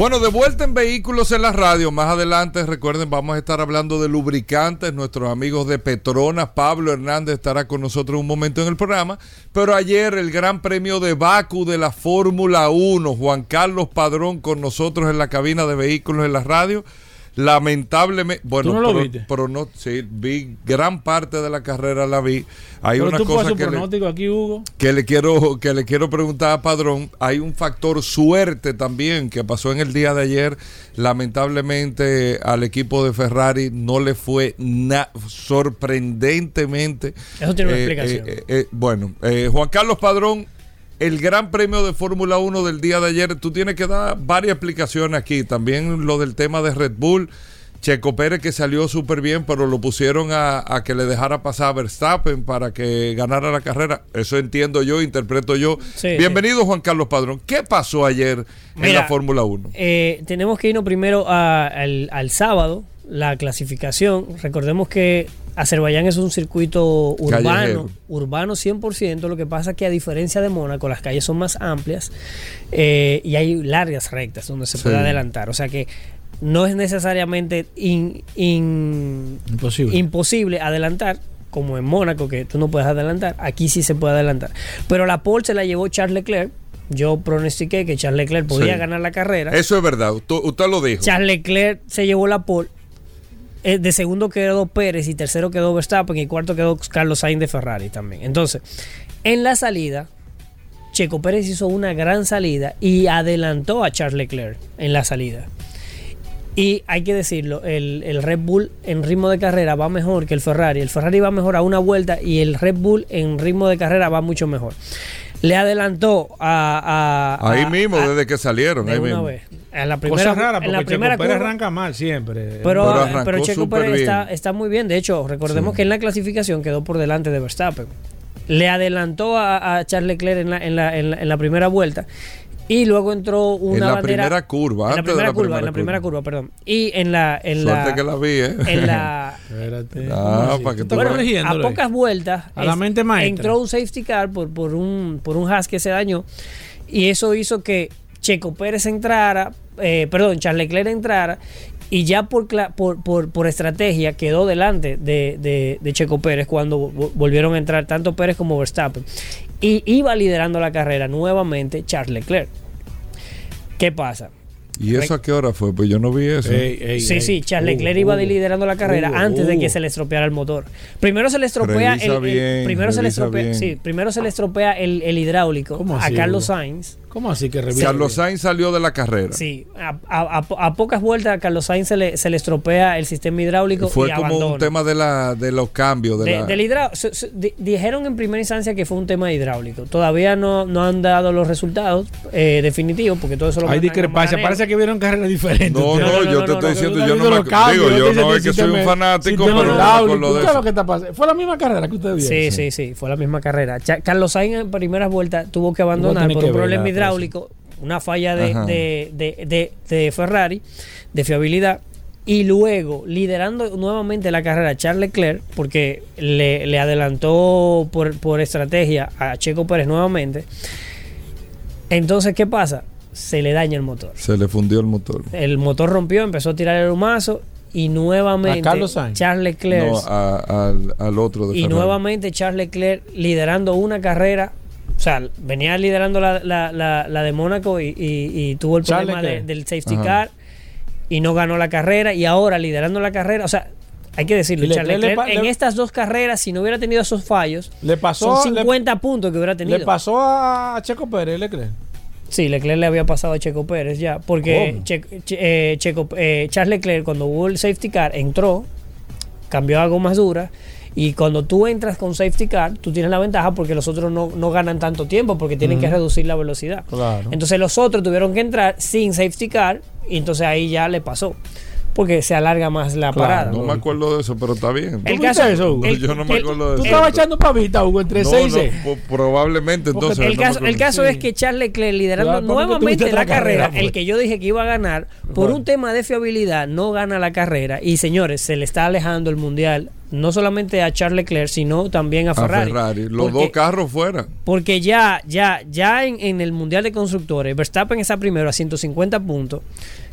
Bueno, de vuelta en Vehículos en la Radio. Más adelante, recuerden, vamos a estar hablando de lubricantes. Nuestros amigos de Petronas, Pablo Hernández estará con nosotros un momento en el programa. Pero ayer el Gran Premio de Baku de la Fórmula 1, Juan Carlos Padrón con nosotros en la cabina de Vehículos en la Radio. Lamentablemente, bueno, ¿Tú no pero, no, sí, vi gran parte de la carrera la vi. Hay Pero una tú cosa que le, aquí, Hugo. que le quiero que le quiero preguntar a Padrón. Hay un factor suerte también que pasó en el día de ayer. Lamentablemente al equipo de Ferrari no le fue na- sorprendentemente. Eso tiene una Eh, explicación. eh, eh, bueno, eh, Juan Carlos Padrón, el Gran Premio de Fórmula 1 del día de ayer, tú tienes que dar varias explicaciones aquí. También lo del tema de Red Bull. Checo Pérez que salió súper bien, pero lo pusieron a, a que le dejara pasar a Verstappen para que ganara la carrera. Eso entiendo yo, interpreto yo. Sí, Bienvenido Juan Carlos Padrón. ¿Qué pasó ayer en la Fórmula 1? Eh, tenemos que irnos primero a- al, al sábado, la clasificación. Recordemos que Azerbaiyán es un circuito urbano, Callejero. urbano 100%. Lo que pasa es que a diferencia de Mónaco, las calles son más amplias eh, y hay largas rectas donde se Sí. puede adelantar. O sea que no es necesariamente in- in- Imposible. imposible adelantar. Como en Mónaco, que tú no puedes adelantar, aquí sí se puede adelantar. Pero la pole se la llevó Charles Leclerc. Yo pronostiqué que Charles Leclerc podía Sí. ganar la carrera. Eso es verdad, usted, usted lo dijo. Charles Leclerc se llevó la pole. Eh, de segundo quedó Pérez y tercero quedó Verstappen y cuarto quedó Carlos Sainz de Ferrari también. Entonces, en la salida, Checo Pérez hizo una gran salida y adelantó a Charles Leclerc en la salida. Y hay que decirlo, el, el Red Bull en ritmo de carrera va mejor que el Ferrari. El Ferrari va mejor a una vuelta y el Red Bull en ritmo de carrera va mucho mejor. Le adelantó a... a- ahí a- mismo, a- desde que salieron. de ahí una mismo. vez. En la primera, Cosa rara, en porque la primera Checo Pérez curva- arranca mal siempre. pero, Pero pero, Checo Pérez está, está muy bien. De hecho, recordemos Sí. que en la clasificación quedó por delante de Verstappen. Le adelantó a, a Charles Leclerc en la, en, la, en, la, en la primera vuelta. Y luego entró una En la bandera. primera curva, En la primera la curva, primera en la primera curva. curva, perdón. Y en la. En Suerte la, que la vi, ¿eh? en la Espérate. Ah, para que ¿Tú tú estás veas. a pocas vueltas A la mente maestra. entró un safety car por, por un por un hash que se dañó y eso hizo que Checo Pérez entrara, eh, perdón, Charles Leclerc entrara y ya por, cla- por, por, por estrategia quedó delante de, de- de Checo Pérez cuando vo- volvieron a entrar tanto Pérez como Verstappen y iba liderando la carrera nuevamente Charles Leclerc. ¿Qué pasa? ¿Y eso a qué hora fue? Pues yo no vi eso. Ey, ey, Sí, ey. sí, Charles Hugo, Leclerc iba liderando la carrera Hugo, antes de que Hugo. se le estropeara el motor. Primero se le estropea Revisa el, el- bien, primero se le estropea, bien. sí, primero se le estropea el, el hidráulico ¿Cómo a Carlos? Sainz. ¿Cómo así que revisa? Carlos Sainz salió de la carrera. Sí, a, a- a- a pocas vueltas a Carlos Sainz se le, se le estropea el sistema hidráulico Fue y como abandona. un tema de, la, de los cambios. De, De- la- del hidrá- se- se- di- dijeron en primera instancia que fue un tema hidráulico. Todavía no, no han dado los resultados eh, definitivos porque todo eso lo Hay discrepancia. Parece que vieron carreras diferentes. No, No, no, no, yo te estoy diciendo, yo no me cambios, digo, yo no es que soy un fanático, pero hidráulico. acuerdo de ¿Sabes lo eso. que está pasando? Fue la misma carrera que usted vio. Sí, sí, sí, fue la misma carrera. Carlos Sainz en primeras vueltas tuvo que abandonar por un problema la hidráulico, una falla de, de, de- de- de Ferrari, de fiabilidad. Y luego, liderando nuevamente la carrera, Charles Leclerc, porque le, le adelantó por, por estrategia a Checo Pérez nuevamente. Entonces, ¿qué pasa? Se le daña el motor. Se le fundió el motor. El motor rompió, empezó a tirar el humazo y nuevamente A. Charles Leclerc No, a- al, al otro de y Ferrari. nuevamente Charles Leclerc liderando una carrera. O sea, venía liderando la, la- la- la de Mónaco y, y- y tuvo el problema de- del safety Ajá. car y no ganó la carrera. Y ahora liderando la carrera, o sea, hay que decirlo, Charles Leclerc le en le- estas dos carreras, si no hubiera tenido esos fallos, Le pasó, son le- 50 puntos que hubiera tenido. le, pasó a Checo Pérez, Leclerc. Sí, Leclerc le había pasado a Checo Pérez ya, porque. Che- Che- eh, Checo, eh, Charles Leclerc cuando hubo el safety car entró, cambió a algo más dura y cuando tú entras con safety car, tú tienes la ventaja porque los otros no, no ganan tanto tiempo porque tienen que reducir la velocidad. Claro. Entonces los otros tuvieron que entrar sin safety car y entonces ahí ya le pasó porque se alarga más la Claro, parada. No me acuerdo de eso, pero está bien. El ¿Tú caso, eso, Hugo? el- yo no me el- acuerdo de Tú eso. estabas echando pavita, Hugo, entre No, 6 y no, 6. po- probablemente entonces. El no caso, el acuerdo. caso Sí. es que Charles Leclerc liderando Claro, nuevamente la carrera, carrera, el pues. que yo dije que iba a ganar, por Bueno. un tema de fiabilidad no gana la carrera y señores, se le está alejando el mundial no solamente a Charles Leclerc, sino también a A Ferrari. Ferrari. Los Porque- dos carros fuera. Porque ya, ya, ya en, en el Mundial de Constructores, Verstappen está primero a 150 puntos,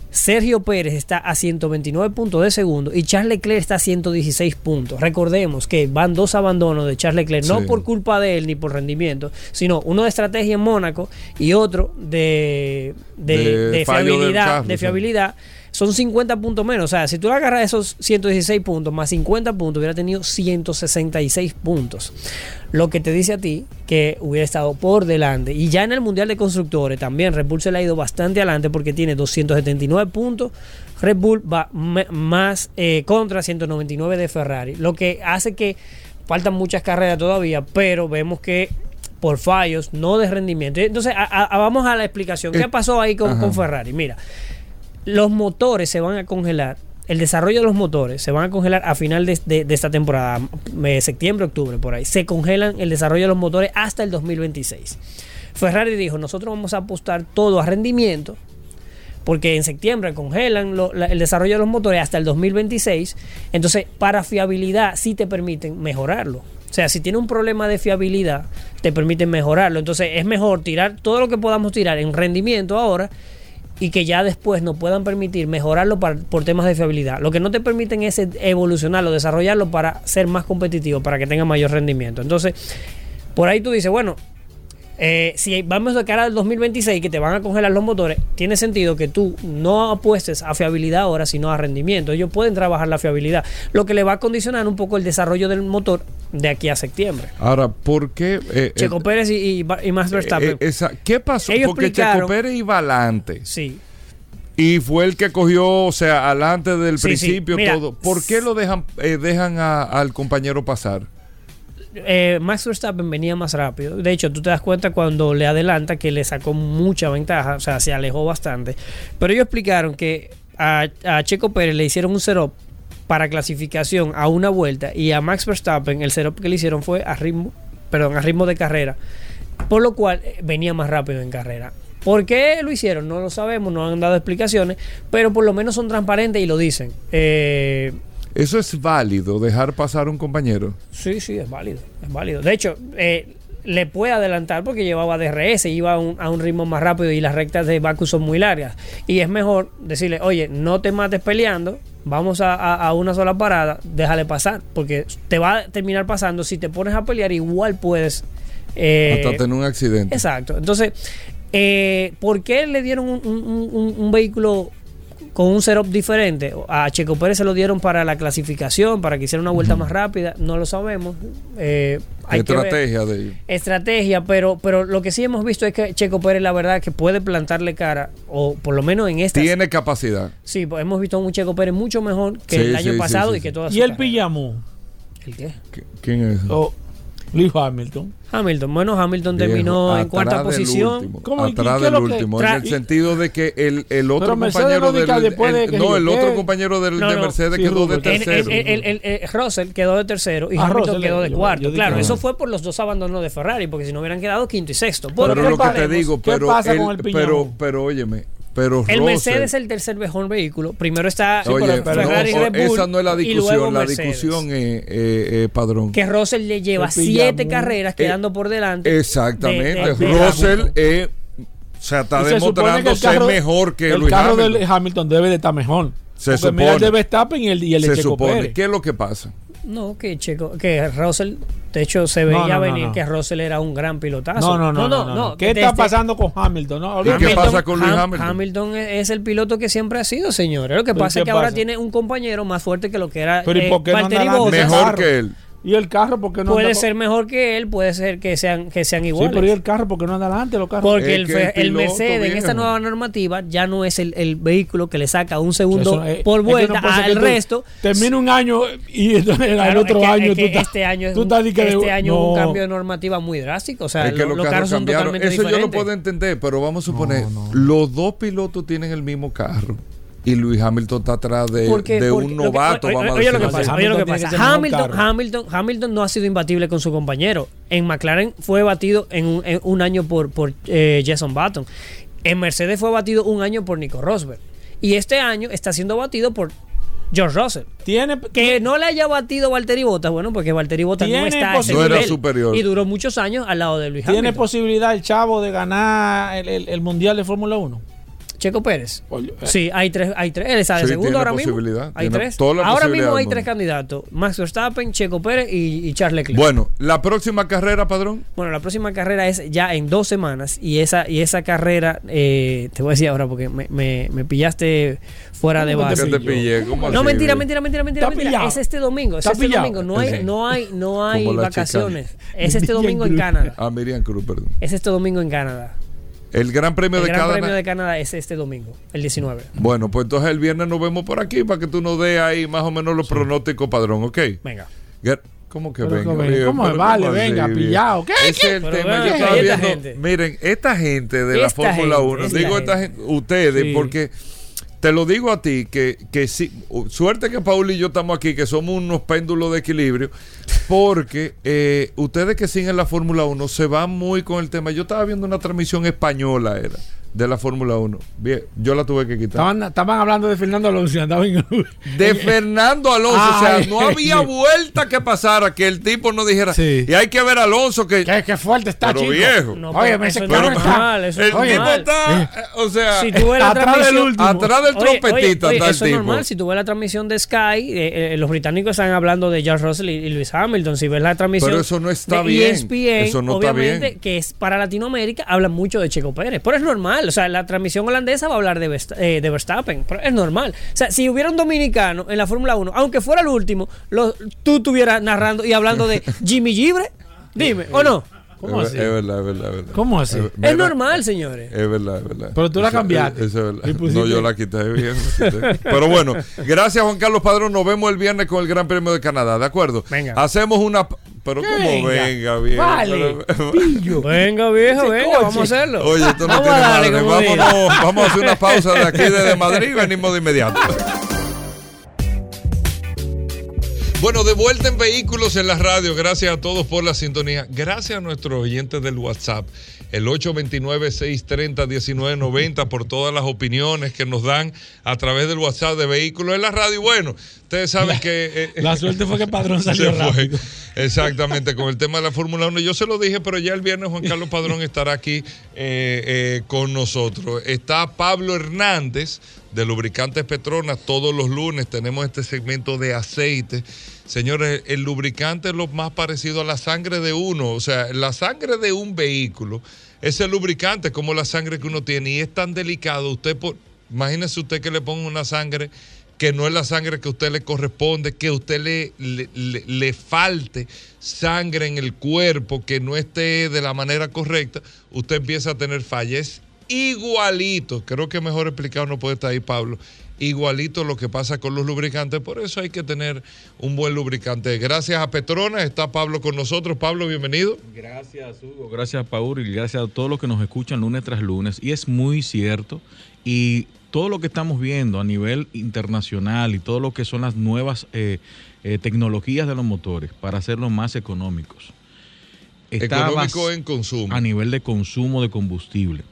Sergio Pérez está a 129 puntos de segundo y Charles Leclerc está a 116 puntos. Recordemos que van dos abandonos de Charles Leclerc, no por culpa de él ni por rendimiento, sino uno de estrategia en Mónaco y otro de, de, fiabilidad. carro, de fiabilidad. Son 50 puntos menos. O sea, si tú le agarras esos 116 puntos más 50 puntos, hubiera tenido 166 puntos. Lo que te dice a ti que hubiera estado por delante. Y ya en el Mundial de Constructores también Red Bull se le ha ido bastante adelante porque tiene 279 puntos. Red Bull va más eh, contra 199 de Ferrari. Lo que hace que faltan muchas carreras todavía, pero vemos que por fallos, no de rendimiento. Entonces, a- a- vamos a la explicación. ¿Qué Eh, pasó ahí con, con Ferrari? Mira, los motores se van a congelar. El desarrollo de los motores se van a congelar a final de, esta temporada, eh, septiembre, octubre, por ahí. Se congelan el desarrollo de los motores hasta el 2026. Ferrari dijo, nosotros vamos a apostar todo a rendimiento, porque en septiembre congelan el desarrollo de los motores hasta el 2026. Entonces, para fiabilidad sí te permiten mejorarlo. O sea, si tiene un problema de fiabilidad, te permiten mejorarlo. Entonces, es mejor tirar todo lo que podamos tirar en rendimiento ahora y que ya después nos puedan permitir mejorarlo para- por temas de fiabilidad. Lo que no te permiten es evolucionarlo, desarrollarlo para ser más competitivo, para que tenga mayor rendimiento. Entonces, por ahí tú dices, bueno, eh, si vamos de cara al 2026 que te van a congelar los motores, tiene sentido que tú no apuestes a fiabilidad ahora, sino a rendimiento. Ellos pueden trabajar la fiabilidad, lo que le va a condicionar un poco el desarrollo del motor de aquí a septiembre. Ahora, ¿por qué? eh, Checo eh, Pérez y, y, y Max Verstappen. eh, esa- ¿Qué pasó? Ellos Porque Checo Pérez iba adelante. sí. Y fue el que cogió, o sea, adelante del Sí, sí. principio Mira, todo. ¿Por qué lo dejan, eh, dejan a- al compañero pasar? Eh, Max Verstappen venía más rápido. De hecho, tú te das cuenta cuando le adelanta que le sacó mucha ventaja, o sea, se alejó bastante. Pero ellos explicaron que a, Checo Pérez le hicieron un setup para clasificación a una vuelta y a Max Verstappen el setup que le hicieron fue a ritmo, perdón, a ritmo de carrera, por lo cual eh, venía más rápido en carrera. ¿Por qué lo hicieron? No lo sabemos, no han dado explicaciones, pero por lo menos son transparentes y lo dicen. Eh, ¿Eso es válido, dejar pasar a un compañero? Sí, sí, es válido, es válido. De hecho, eh, le puede adelantar porque llevaba DRS, iba a un, a un ritmo más rápido y las rectas de Baku son muy largas. Y es mejor decirle, oye, no te mates peleando, vamos a, a- a una sola parada, déjale pasar, porque te va a terminar pasando. Si te pones a pelear, igual puedes... eh, Hasta tener un accidente. Exacto. Entonces, eh, ¿por qué le dieron un, un- un- un vehículo con un setup diferente? A Checo Pérez se lo dieron para la clasificación, para que hiciera una vuelta más rápida. No lo sabemos. Eh, hay que ver. Estrategia de ellos. Estrategia, pero, pero lo que sí hemos visto es que Checo Pérez, la verdad, que puede plantarle cara, o por lo menos en esta. Tiene capacidad. Sí, pues hemos visto a un Checo Pérez mucho mejor que Sí, el año sí, sí, pasado sí, y que sí. toda su Y el carrera. Pijamú. ¿El qué? ¿Qui- ¿Quién es? O Lewis Hamilton. Hamilton. Bueno, Hamilton terminó Viejo, en cuarta posición. último, ¿Cómo? ¿Y atrás del último. En el sentido de que el, el otro compañero del. de el- no, el otro compañero del, No, de. Mercedes Sí, quedó de tercero. en- Russell quedó de tercero y Ah, Hamilton Russell, quedó de yo- cuarto. yo claro, eso no. fue por los dos abandonos de Ferrari, porque si no hubieran quedado quinto y sexto. Pero pero ¿qué lo que te digo, ¿Qué pero. pasa el- con el pero, pero óyeme. Pero El Russell- Mercedes es el tercer mejor vehículo. Primero está Oye, Ferrari y no, Red Bull. esa no es la discusión. La Mercedes. discusión es, eh, eh, padrón. Que Russell le lleva siete carreras quedando por delante. Exactamente. de- de- de Russell es. O sea, está se supone demostrando que ser mejor que el Luis carro Hamilton. de Hamilton debe de estar mejor. Se Porque mira el supone. de Verstappen y el, y el de Se Checo supone. Pérez. ¿Qué es lo que pasa? No, que Checo, que Russell, de hecho se veía No, venir no. que Russell era un gran pilotazo. No, no, no, no, no, no. ¿Qué está pasando con Hamilton? No, ¿Y ahorita- qué pasa con Lewis Hamilton? Hamilton es el piloto que siempre ha sido, señores. Lo que ¿Pero pasa es que ahora tiene un compañero más fuerte que lo que era Pero ¿y eh, por qué no. Mejor que él. ¿Y el carro porque no Puede anda- ser mejor que él, puede ser que sean que sean Sí, iguales. pero ¿y el carro porque no anda adelante los carros? Porque Es el, el el Mercedes en esta viejo. nueva normativa ya no es el, el vehículo que le saca un segundo Eso, eh, por es que vuelta no al resto. Termina un año y entonces el Claro, otro es que- año es tú que estás- este año es tú un, estás di que de- este año hubo un no. cambio de normativa muy drástico. O sea, es los, los, carros carros son cambiaron. totalmente Eso yo lo diferentes. puedo entender, pero vamos a suponer, los dos pilotos tienen el mismo carro y Luis Hamilton está atrás de, Porque- de porque un novato, oye, vamos a oye lo que decirlo así. pasa, oye lo que Hamilton tiene pasa. Hamilton. Hamilton, Hamilton no ha sido imbatible con su compañero. En McLaren fue batido en un, en un año por, por eh, Jason Button. En Mercedes fue batido un año por Nico Rosberg. Y este año está siendo batido por George Russell. Tiene, Que no le haya batido Valtteri Bottas, bueno, porque Valtteri Bottas no Tiene está a ese No era nivel. superior. Y duró muchos años al lado de Luis ¿Tiene Hamilton. posibilidad el chavo de ganar el, el- el Mundial de Fórmula 1? Checo Pérez. Oye, eh. Sí, hay tres, hay tres. Él está de Sí, segundo ahora mismo. Hay tres. Ahora mismo hay tres candidatos: Max Verstappen, Checo Pérez y, y Charles Leclerc. Bueno, la próxima carrera, padrón. Bueno, la próxima carrera es ya en dos semanas y esa y esa carrera, eh, te voy a decir ahora porque me, me- me pillaste fuera de ¿Cómo que ¿Qué base. te pillé? ¿Cómo No, así? mentira, mentira, mentira, mentira, Está mentira. pillado. Es este domingo, es este pillado. domingo. No hay, no hay, no hay vacaciones. chica. Es este Miriam domingo en. Canadá. Ah, Miriam Cruz, perdón. Es este domingo en Canadá. El Gran Premio El de Gran cada. Premio de Canadá es este domingo, el 19. Bueno, pues entonces el viernes nos vemos por aquí para que tú nos des ahí más o menos los pronósticos, padrón, ¿ok? Venga. ¿Cómo que venga? que venga? ¿cómo vale? Venga, pillado. ¿Qué? Ese es el Pero tema. Miren, esta gente de la Fórmula gente, 1, esta digo esta gente. gente, ustedes, Sí. porque te lo digo a ti, que, que sí, suerte que Paul y yo estamos aquí, que somos unos péndulos de equilibrio, porque eh, ustedes que siguen la Fórmula 1 se van muy con el tema. Yo estaba viendo una transmisión española, era, de la Fórmula 1. Bien, yo la tuve que quitar. Estaban, estaban hablando de Fernando Alonso y andaban en De Fernando Alonso, o sea, no había vuelta que pasara que el tipo no dijera. Sí. Y hay que ver a Alonso que. Qué, qué fuerte está, Pero chico. viejo. No, Oye, pero me es normal, está- eso el es tipo está, eh, o sea, Si tú ves la Atrás del último. atrás del Oye, trompetista oye, está el eso es tipo. normal. Si tú ves la transmisión de Sky, eh, eh, los británicos están hablando de George Russell y, y Lewis Hamilton. Si ves la transmisión Pero eso no está de bien. ESPN, Eso no está obviamente, bien. que es para Latinoamérica, hablan mucho de Checo Pérez. Pero es normal. O sea, la transmisión holandesa va a hablar eh, de Verstappen. Pero es normal. O sea, si hubiera un dominicano en la Fórmula 1, aunque fuera el último, lo- tú estuvieras narrando y hablando de Jimmy Gibre, dime, ¿o no? ¿Cómo es, así? es verdad, es verdad, es verdad. ¿Cómo así? Es, normal, señores. Es verdad, es verdad. Pero tú la Eso- cambiaste. Es verdad. No, yo la quité bien. quité. Pero bueno, gracias Juan Carlos Padrón. Nos vemos el viernes con el Gran Premio de Canadá, ¿de acuerdo? Venga. Hacemos una. Pero como Venga. bien. Vale, pillo. Venga, viejo, venga, coche. vamos a hacerlo. Oye, esto no Vamos tiene madre. Vámonos, vamos a hacer una pausa de aquí desde Madrid y venimos de inmediato. Bueno, de vuelta en Vehículos en la Radio. Gracias a todos por la sintonía. Gracias a nuestros oyentes del WhatsApp, el 829-630-1990, por todas las opiniones que nos dan a través del WhatsApp de Vehículos en la Radio. Bueno, ustedes saben que... eh, La suerte fue que Padrón salió rápido. Exactamente, con el tema de la Fórmula 1. Yo se lo dije, pero ya el viernes Juan Carlos Padrón estará aquí eh, eh, con nosotros. Está Pablo Hernández de Lubricantes Petronas. Todos los lunes tenemos este segmento de aceite. Señores, el lubricante es lo más parecido a la sangre de uno. O sea, la sangre de un vehículo es el lubricante como la sangre que uno tiene. Y es tan delicado. Usted, por, imagínese usted que le ponga una sangre que no es la sangre que a usted le corresponde, que a usted le, le, le- falte sangre en el cuerpo, que no esté de la manera correcta, usted empieza a tener fallas. Igualito, creo que mejor explicado no puede estar ahí Pablo, igualito lo que pasa con los lubricantes, por eso hay que tener un buen lubricante. Gracias a Petronas, está Pablo con nosotros. Pablo, bienvenido. Gracias, Hugo. Gracias, Paul. Y gracias a todos los que nos escuchan lunes tras lunes. Y es muy cierto. Y todo lo que estamos viendo a nivel internacional y todo lo que son las nuevas eh, eh, tecnologías de los motores para hacerlos más económicos. está Económico en consumo. a nivel de consumo de combustible.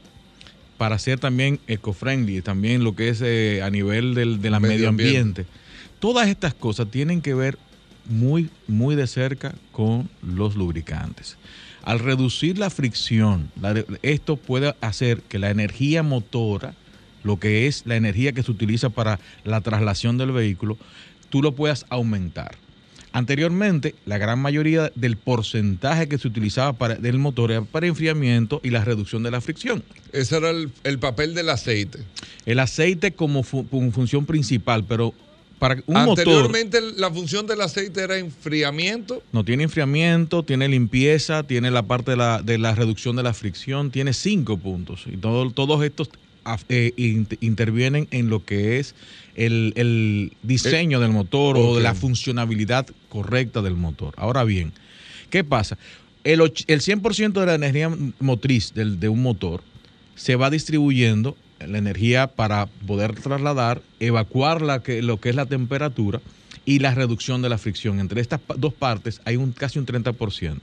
Para ser también eco-friendly, también lo que es eh, a nivel del, de la Medio medio, ambiente. ambiente. Todas estas cosas tienen que ver muy, muy de cerca con los lubricantes. Al reducir la fricción, la- esto puede hacer que la energía motora, lo que es la energía que se utiliza para la traslación del vehículo, tú lo puedas aumentar. Anteriormente, la gran mayoría del porcentaje que se utilizaba para, del motor era para enfriamiento y la reducción de la fricción. Ese era el, el papel del aceite. El aceite como, fu- como función principal, pero para un motor Anteriormente la función del aceite era enfriamiento. no tiene enfriamiento, tiene limpieza, tiene la parte de la, de la reducción de la fricción, tiene cinco puntos. Y todo- todos estos eh, int- intervienen en lo que es el, el diseño del motor o de la funcionabilidad correcta del motor. Ahora bien, ¿qué pasa? El, el 100% de la energía motriz del- de un motor se va distribuyendo la energía para poder trasladar, evacuar la que, lo que es la temperatura y la reducción de la fricción. Entre estas dos partes hay un, casi un 30%.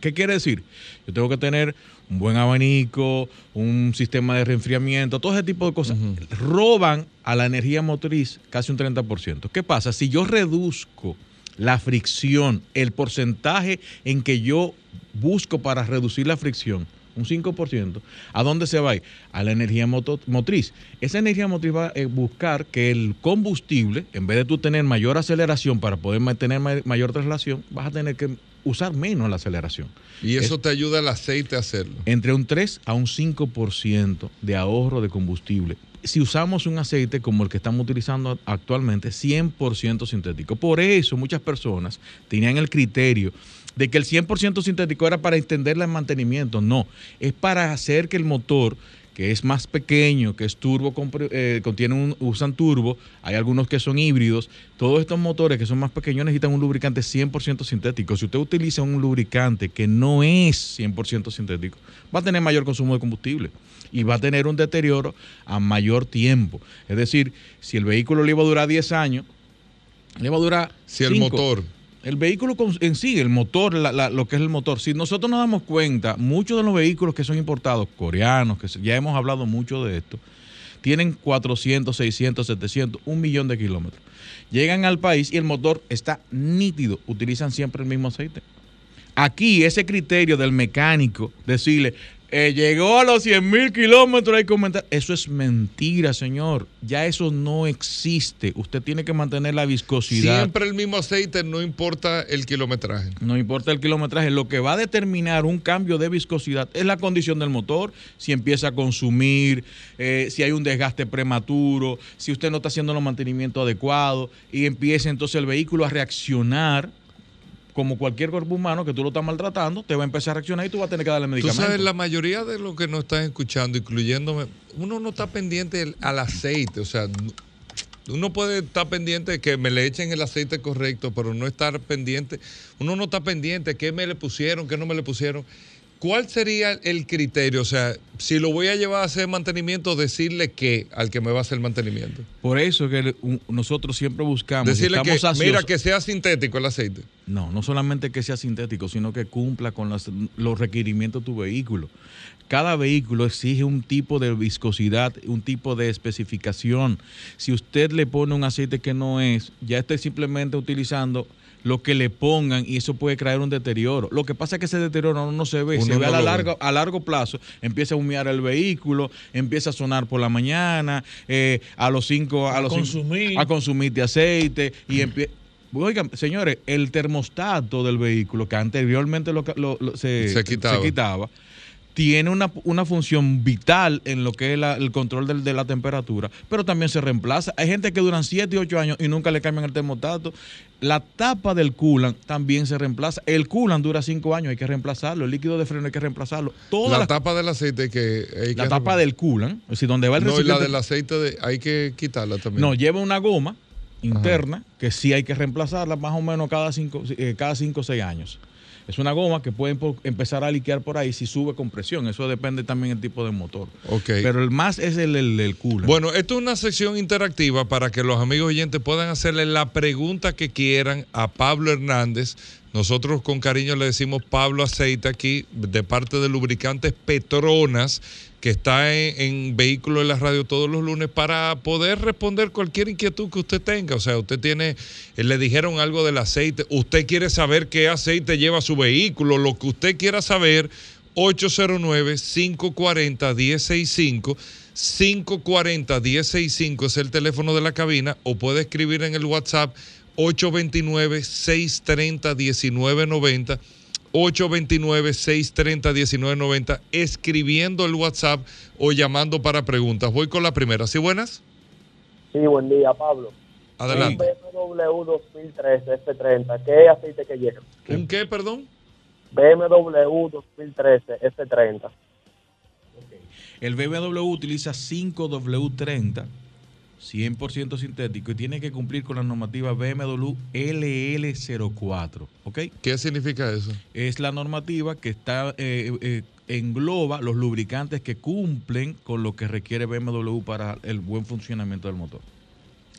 ¿Qué quiere decir? Yo tengo que tener un buen abanico, un sistema de reenfriamiento, todo ese tipo de cosas. Roban a la energía motriz casi un 30%. ¿Qué pasa? Si yo reduzco la fricción, el porcentaje en que yo busco para reducir la fricción, un 5%, ¿a dónde se va a ir? A la energía moto- motriz. Esa energía motriz va a buscar que el combustible, en vez de tú tener mayor aceleración para poder mantener ma- mayor traslación, vas a tener que usar menos la aceleración. Y eso te ayuda el aceite a hacerlo. Entre un 3 a un 5% de ahorro de combustible. Si usamos un aceite como el que estamos utilizando actualmente, 100% sintético. Por eso muchas personas tenían el criterio de que el 100% sintético era para extenderle el mantenimiento. No, es para hacer que el motor que es más pequeño, que es turbo, eh, contiene un, usan turbo, hay algunos que son híbridos. Todos estos motores que son más pequeños necesitan un lubricante 100% sintético. Si usted utiliza un lubricante que no es 100% sintético, va a tener mayor consumo de combustible y va a tener un deterioro a mayor tiempo. Es decir, si el vehículo le iba a durar 10 años, le va a durar Si el cinco. motor. El vehículo en sí, el motor, lo que es el motor. Si nosotros nos damos cuenta, muchos de los vehículos que son importados, coreanos, que ya hemos hablado mucho de esto, tienen 400, 600, 700, un millón de kilómetros. Llegan al país y el motor está nítido, utilizan siempre el mismo aceite. Aquí ese criterio del mecánico, decirle, eh, llegó a los 100 mil kilómetros, hay que aumentar. Eso es mentira, señor. Ya eso no existe. Usted tiene que mantener la viscosidad. Siempre el mismo aceite, no importa el kilometraje. No importa el kilometraje, lo que va a determinar un cambio de viscosidad es la condición del motor, si empieza a consumir, eh, si hay un desgaste prematuro, si usted no está haciendo los mantenimientos adecuados y empieza entonces el vehículo a reaccionar como cualquier cuerpo humano que tú lo estás maltratando, te va a empezar a reaccionar y tú vas a tener que darle Tú medicamentos. sabes, la mayoría de los que nos están escuchando, incluyéndome, uno no está pendiente al aceite. O sea, uno puede estar pendiente de que me le echen el aceite correcto, pero no estar pendiente. Uno no está pendiente qué me le pusieron, qué no me le pusieron. ¿Cuál sería el criterio? O sea, si lo voy a llevar a hacer mantenimiento, decirle qué al que me va a hacer mantenimiento. Por eso que nosotros siempre buscamos, Decirle que, mira, que sea sintético el aceite. No, no solamente que sea sintético, sino que cumpla con las- los requerimientos de tu vehículo. Cada vehículo exige un tipo de viscosidad, un tipo de especificación. Si usted le pone un aceite que no es, ya esté simplemente utilizando lo que le pongan y eso puede traer un deterioro. Lo que pasa es que ese deterioro no se ve, Uno se ve no a, la larga, ve. a largo plazo, empieza a humear el vehículo, empieza a sonar por la mañana, eh, a los cinco, a, los cinco- consumir. a consumirte aceite y empieza... Oigan, señores, el termostato del vehículo que anteriormente lo, lo- lo- se, Se quitaba. quitaba, tiene una, una función vital en lo que es la- el control de la temperatura, pero también se reemplaza. Hay gente que duran 7 y 8 años y nunca le cambian el termostato. La tapa del coolant también se reemplaza. El coolant dura 5 años, hay que reemplazarlo. El líquido de freno hay que reemplazarlo. Toda la la, tapa del aceite que hay la que tapa del coolant, es decir, donde va el No, y la del aceite de, hay que quitarla también. no, lleva una goma interna que sí hay que reemplazarla más o menos cada 5 cada cinco o 6 años. Es una goma que puede empezar a liquear por ahí si sube con presión. Eso depende también del tipo de motor. Ok. Pero el más es el, el, el. Bueno, esto es una sección interactiva para que los amigos oyentes puedan hacerle la pregunta que quieran a Pablo Hernández. Nosotros con cariño le decimos Pablo Aceite aquí, de parte de Lubricantes Petronas, que está en, en Vehículos de la Radio todos los lunes, para poder responder cualquier inquietud que usted tenga. O sea, usted tiene, eh, le dijeron algo del aceite, usted quiere saber qué aceite lleva su vehículo, lo que usted quiera saber, 809-540-1065. 540-1065 es el teléfono de la cabina o puede escribir en el WhatsApp 829-630-1990. 829-630-1990 escribiendo el WhatsApp o llamando para preguntas. Voy con la primera. ¿Sí buenas? Sí, buen día, Pablo. Adelante. BMW 2013 F30, ¿qué aceite que lleva? ¿Un qué, perdón? BMW 2013 F30. El BMW utiliza 5W30, 100% sintético, y tiene que cumplir con la normativa BMW LL04. ¿Ok? ¿Qué significa eso? Es la normativa que está eh, eh, engloba los lubricantes que cumplen con lo que requiere BMW para el buen funcionamiento del motor.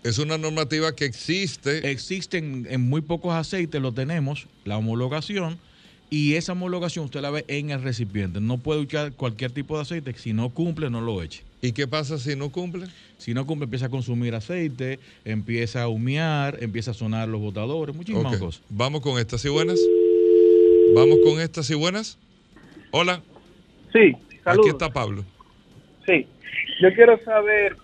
Es una normativa que existe. Existen en muy pocos aceites, lo tenemos, la homologación, y esa homologación usted la ve en el recipiente. No puede usar cualquier tipo de aceite, si no cumple, no lo eche. ¿Y qué pasa si no cumple? Si no cumple, empieza a consumir aceite, empieza a humear, empieza a sonar los botadores, muchísimas cosas. Vamos con estas y buenas. Vamos con estas y buenas. Hola. Sí, Aquí saludos. está Pablo. Sí, yo quiero saber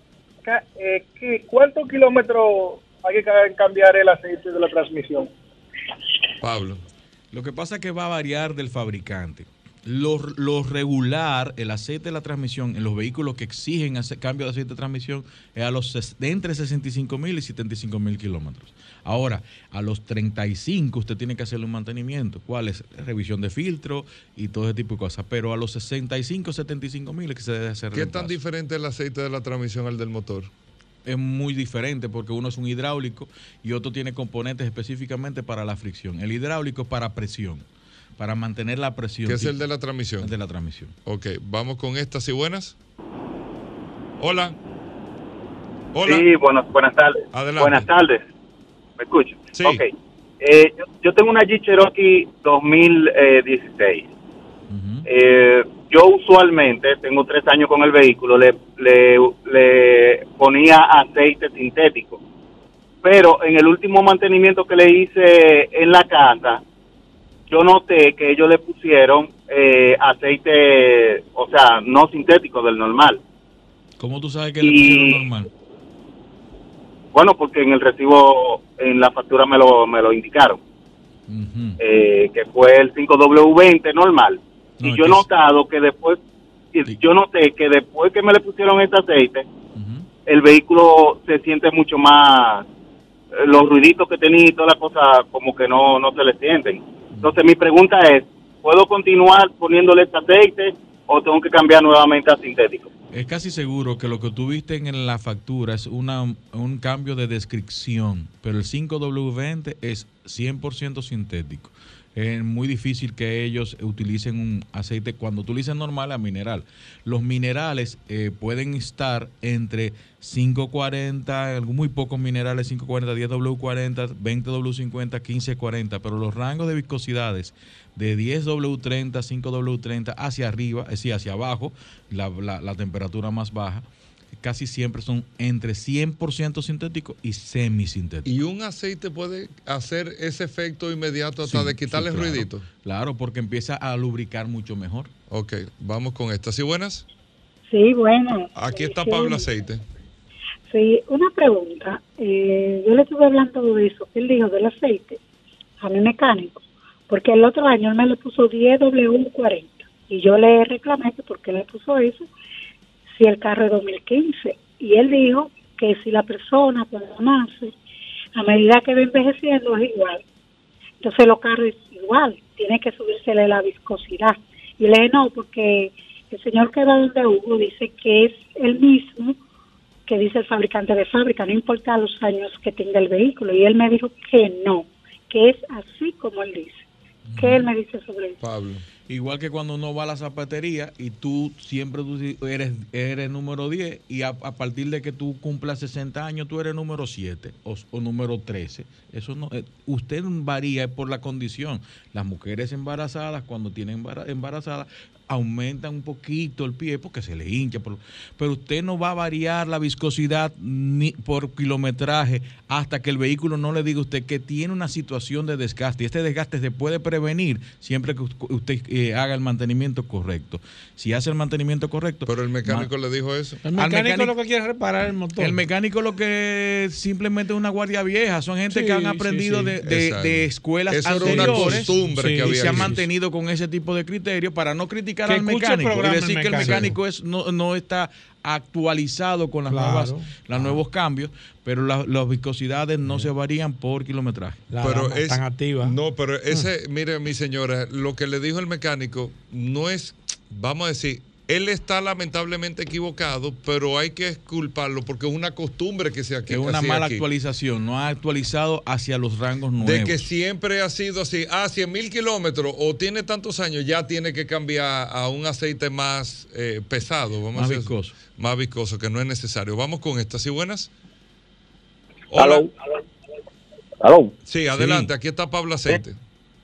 eh, ¿qué, cuántos kilómetros hay que ca- cambiar el aceite de la transmisión. Pablo. Lo que pasa es que va a variar del fabricante. Lo, lo regular, el aceite de la transmisión en los vehículos que exigen hacer cambio de aceite de transmisión es a los de entre 65 mil y 75 mil kilómetros. Ahora, a los 35 usted tiene que hacerle un mantenimiento. ¿Cuál es? Revisión de filtro y todo ese tipo de cosas. Pero a los 65, 75 mil es que se debe hacer ¿Qué tan reemplazo. diferente el aceite de la transmisión al del motor? es muy diferente porque uno es un hidráulico y otro tiene componentes específicamente para la fricción. El hidráulico es para presión, para mantener la presión. ¿Qué es el de la transmisión? el de la transmisión. Ok, vamos con estas y buenas. Hola. Hola. Sí, buenas, buenas tardes. Adelante. Buenas tardes. ¿Me escucho? Sí. Ok. Eh, yo, yo tengo una Jeep Cherokee 2016. Eh, yo usualmente, tengo tres años con el vehículo, le, le, le ponía aceite sintético. Pero en el último mantenimiento que le hice en la casa, yo noté que ellos le pusieron eh, aceite, o sea, no sintético del normal. ¿Cómo tú sabes que Y- le pusieron normal? Bueno, porque en el recibo, en la factura me lo, me lo indicaron, eh, que fue el 5W20 normal. No, y yo he es- notado que después, yo noté que después que me le pusieron este aceite, el vehículo se siente mucho más, eh, los ruiditos que tenía y todas las cosas como que no, no se le sienten. Entonces mi pregunta es, ¿puedo continuar poniéndole este aceite o tengo que cambiar nuevamente a sintético? Es casi seguro que lo que tú viste en la factura es una, un cambio de descripción, pero el 5W20 es 100% sintético. Es muy difícil que ellos utilicen un aceite cuando tú le dices normal a mineral. Los minerales eh, pueden estar entre 540, algún- muy pocos minerales, 540, 10W40, 20W50, 1540, pero los rangos de viscosidades de 10W30, 5W30 hacia arriba, es decir, hacia abajo, la- la temperatura más baja, casi siempre son entre 100% sintético y semisintético. ¿Y un aceite puede hacer ese efecto inmediato hasta Sí, de quitarle sí, claro. ruidito? Claro, porque empieza a lubricar mucho mejor. Ok, vamos con estas y buenas. Sí, bueno. Aquí está Sí. Pablo Aceite. Sí, una pregunta. Eh, yo le estuve hablando de eso, él dijo del aceite, a mi mecánico, porque el otro año él me le puso 10W40 y yo le reclamé que por qué le puso eso si el carro es 2015. Y él dijo que si la persona cuando nace, a medida que va envejeciendo es igual. Entonces los carros es igual, tiene que subírsele la viscosidad. Y le dije, no, porque el señor que va donde Hugo dice que es el mismo que dice el fabricante de fábrica, no importa los años que tenga el vehículo. Y él me dijo que no, que es así como él dice. ¿Qué él me dice sobre eso? Pablo. Igual que cuando uno va a la zapatería y tú siempre tú eres, eres número 10 y a, partir de que tú cumplas 60 años tú eres número 7 o, o número 13. Eso no, eh, usted varía por la condición. Las mujeres embarazadas cuando tienen embara- embarazadas aumentan un poquito el pie porque se le hincha, por- pero usted no va a variar la viscosidad ni por kilometraje hasta que el vehículo no le diga a usted que tiene una situación de desgaste. Y este desgaste se puede prevenir siempre que us- usted eh, haga el mantenimiento correcto. Si hace el mantenimiento correcto. Pero el mecánico le dijo eso. El mecánico, lo que quiere es reparar el motor. El mecánico lo que simplemente es una guardia vieja, son gente Sí, que han aprendido sí. de, de- escuelas Eso era una anteriores costumbre que y había se han mantenido con ese tipo de criterios para no criticar Que al mecánico y decir que el mecánico. es, no, no está actualizado con las Claro, nuevas los nuevos cambios, pero la- las viscosidades no se varían por kilometraje. pero es, tan activa. No, pero Mm. ese, mire, mi señora, lo que le dijo el mecánico no es, vamos a decir, él está lamentablemente equivocado, pero hay que culparlo porque es una costumbre que se aquí. Es una mala aquí. actualización, no ha actualizado hacia los rangos nuevos. De que siempre ha sido así, ah, 100 mil kilómetros o tiene tantos años, ya tiene que cambiar a un aceite más eh, pesado, vamos Más a viscoso. Más viscoso, que no es necesario. Vamos con estas, ¿sí buenas? Hola. Aló. Aló. Sí, adelante, aquí está Pablo Aceite.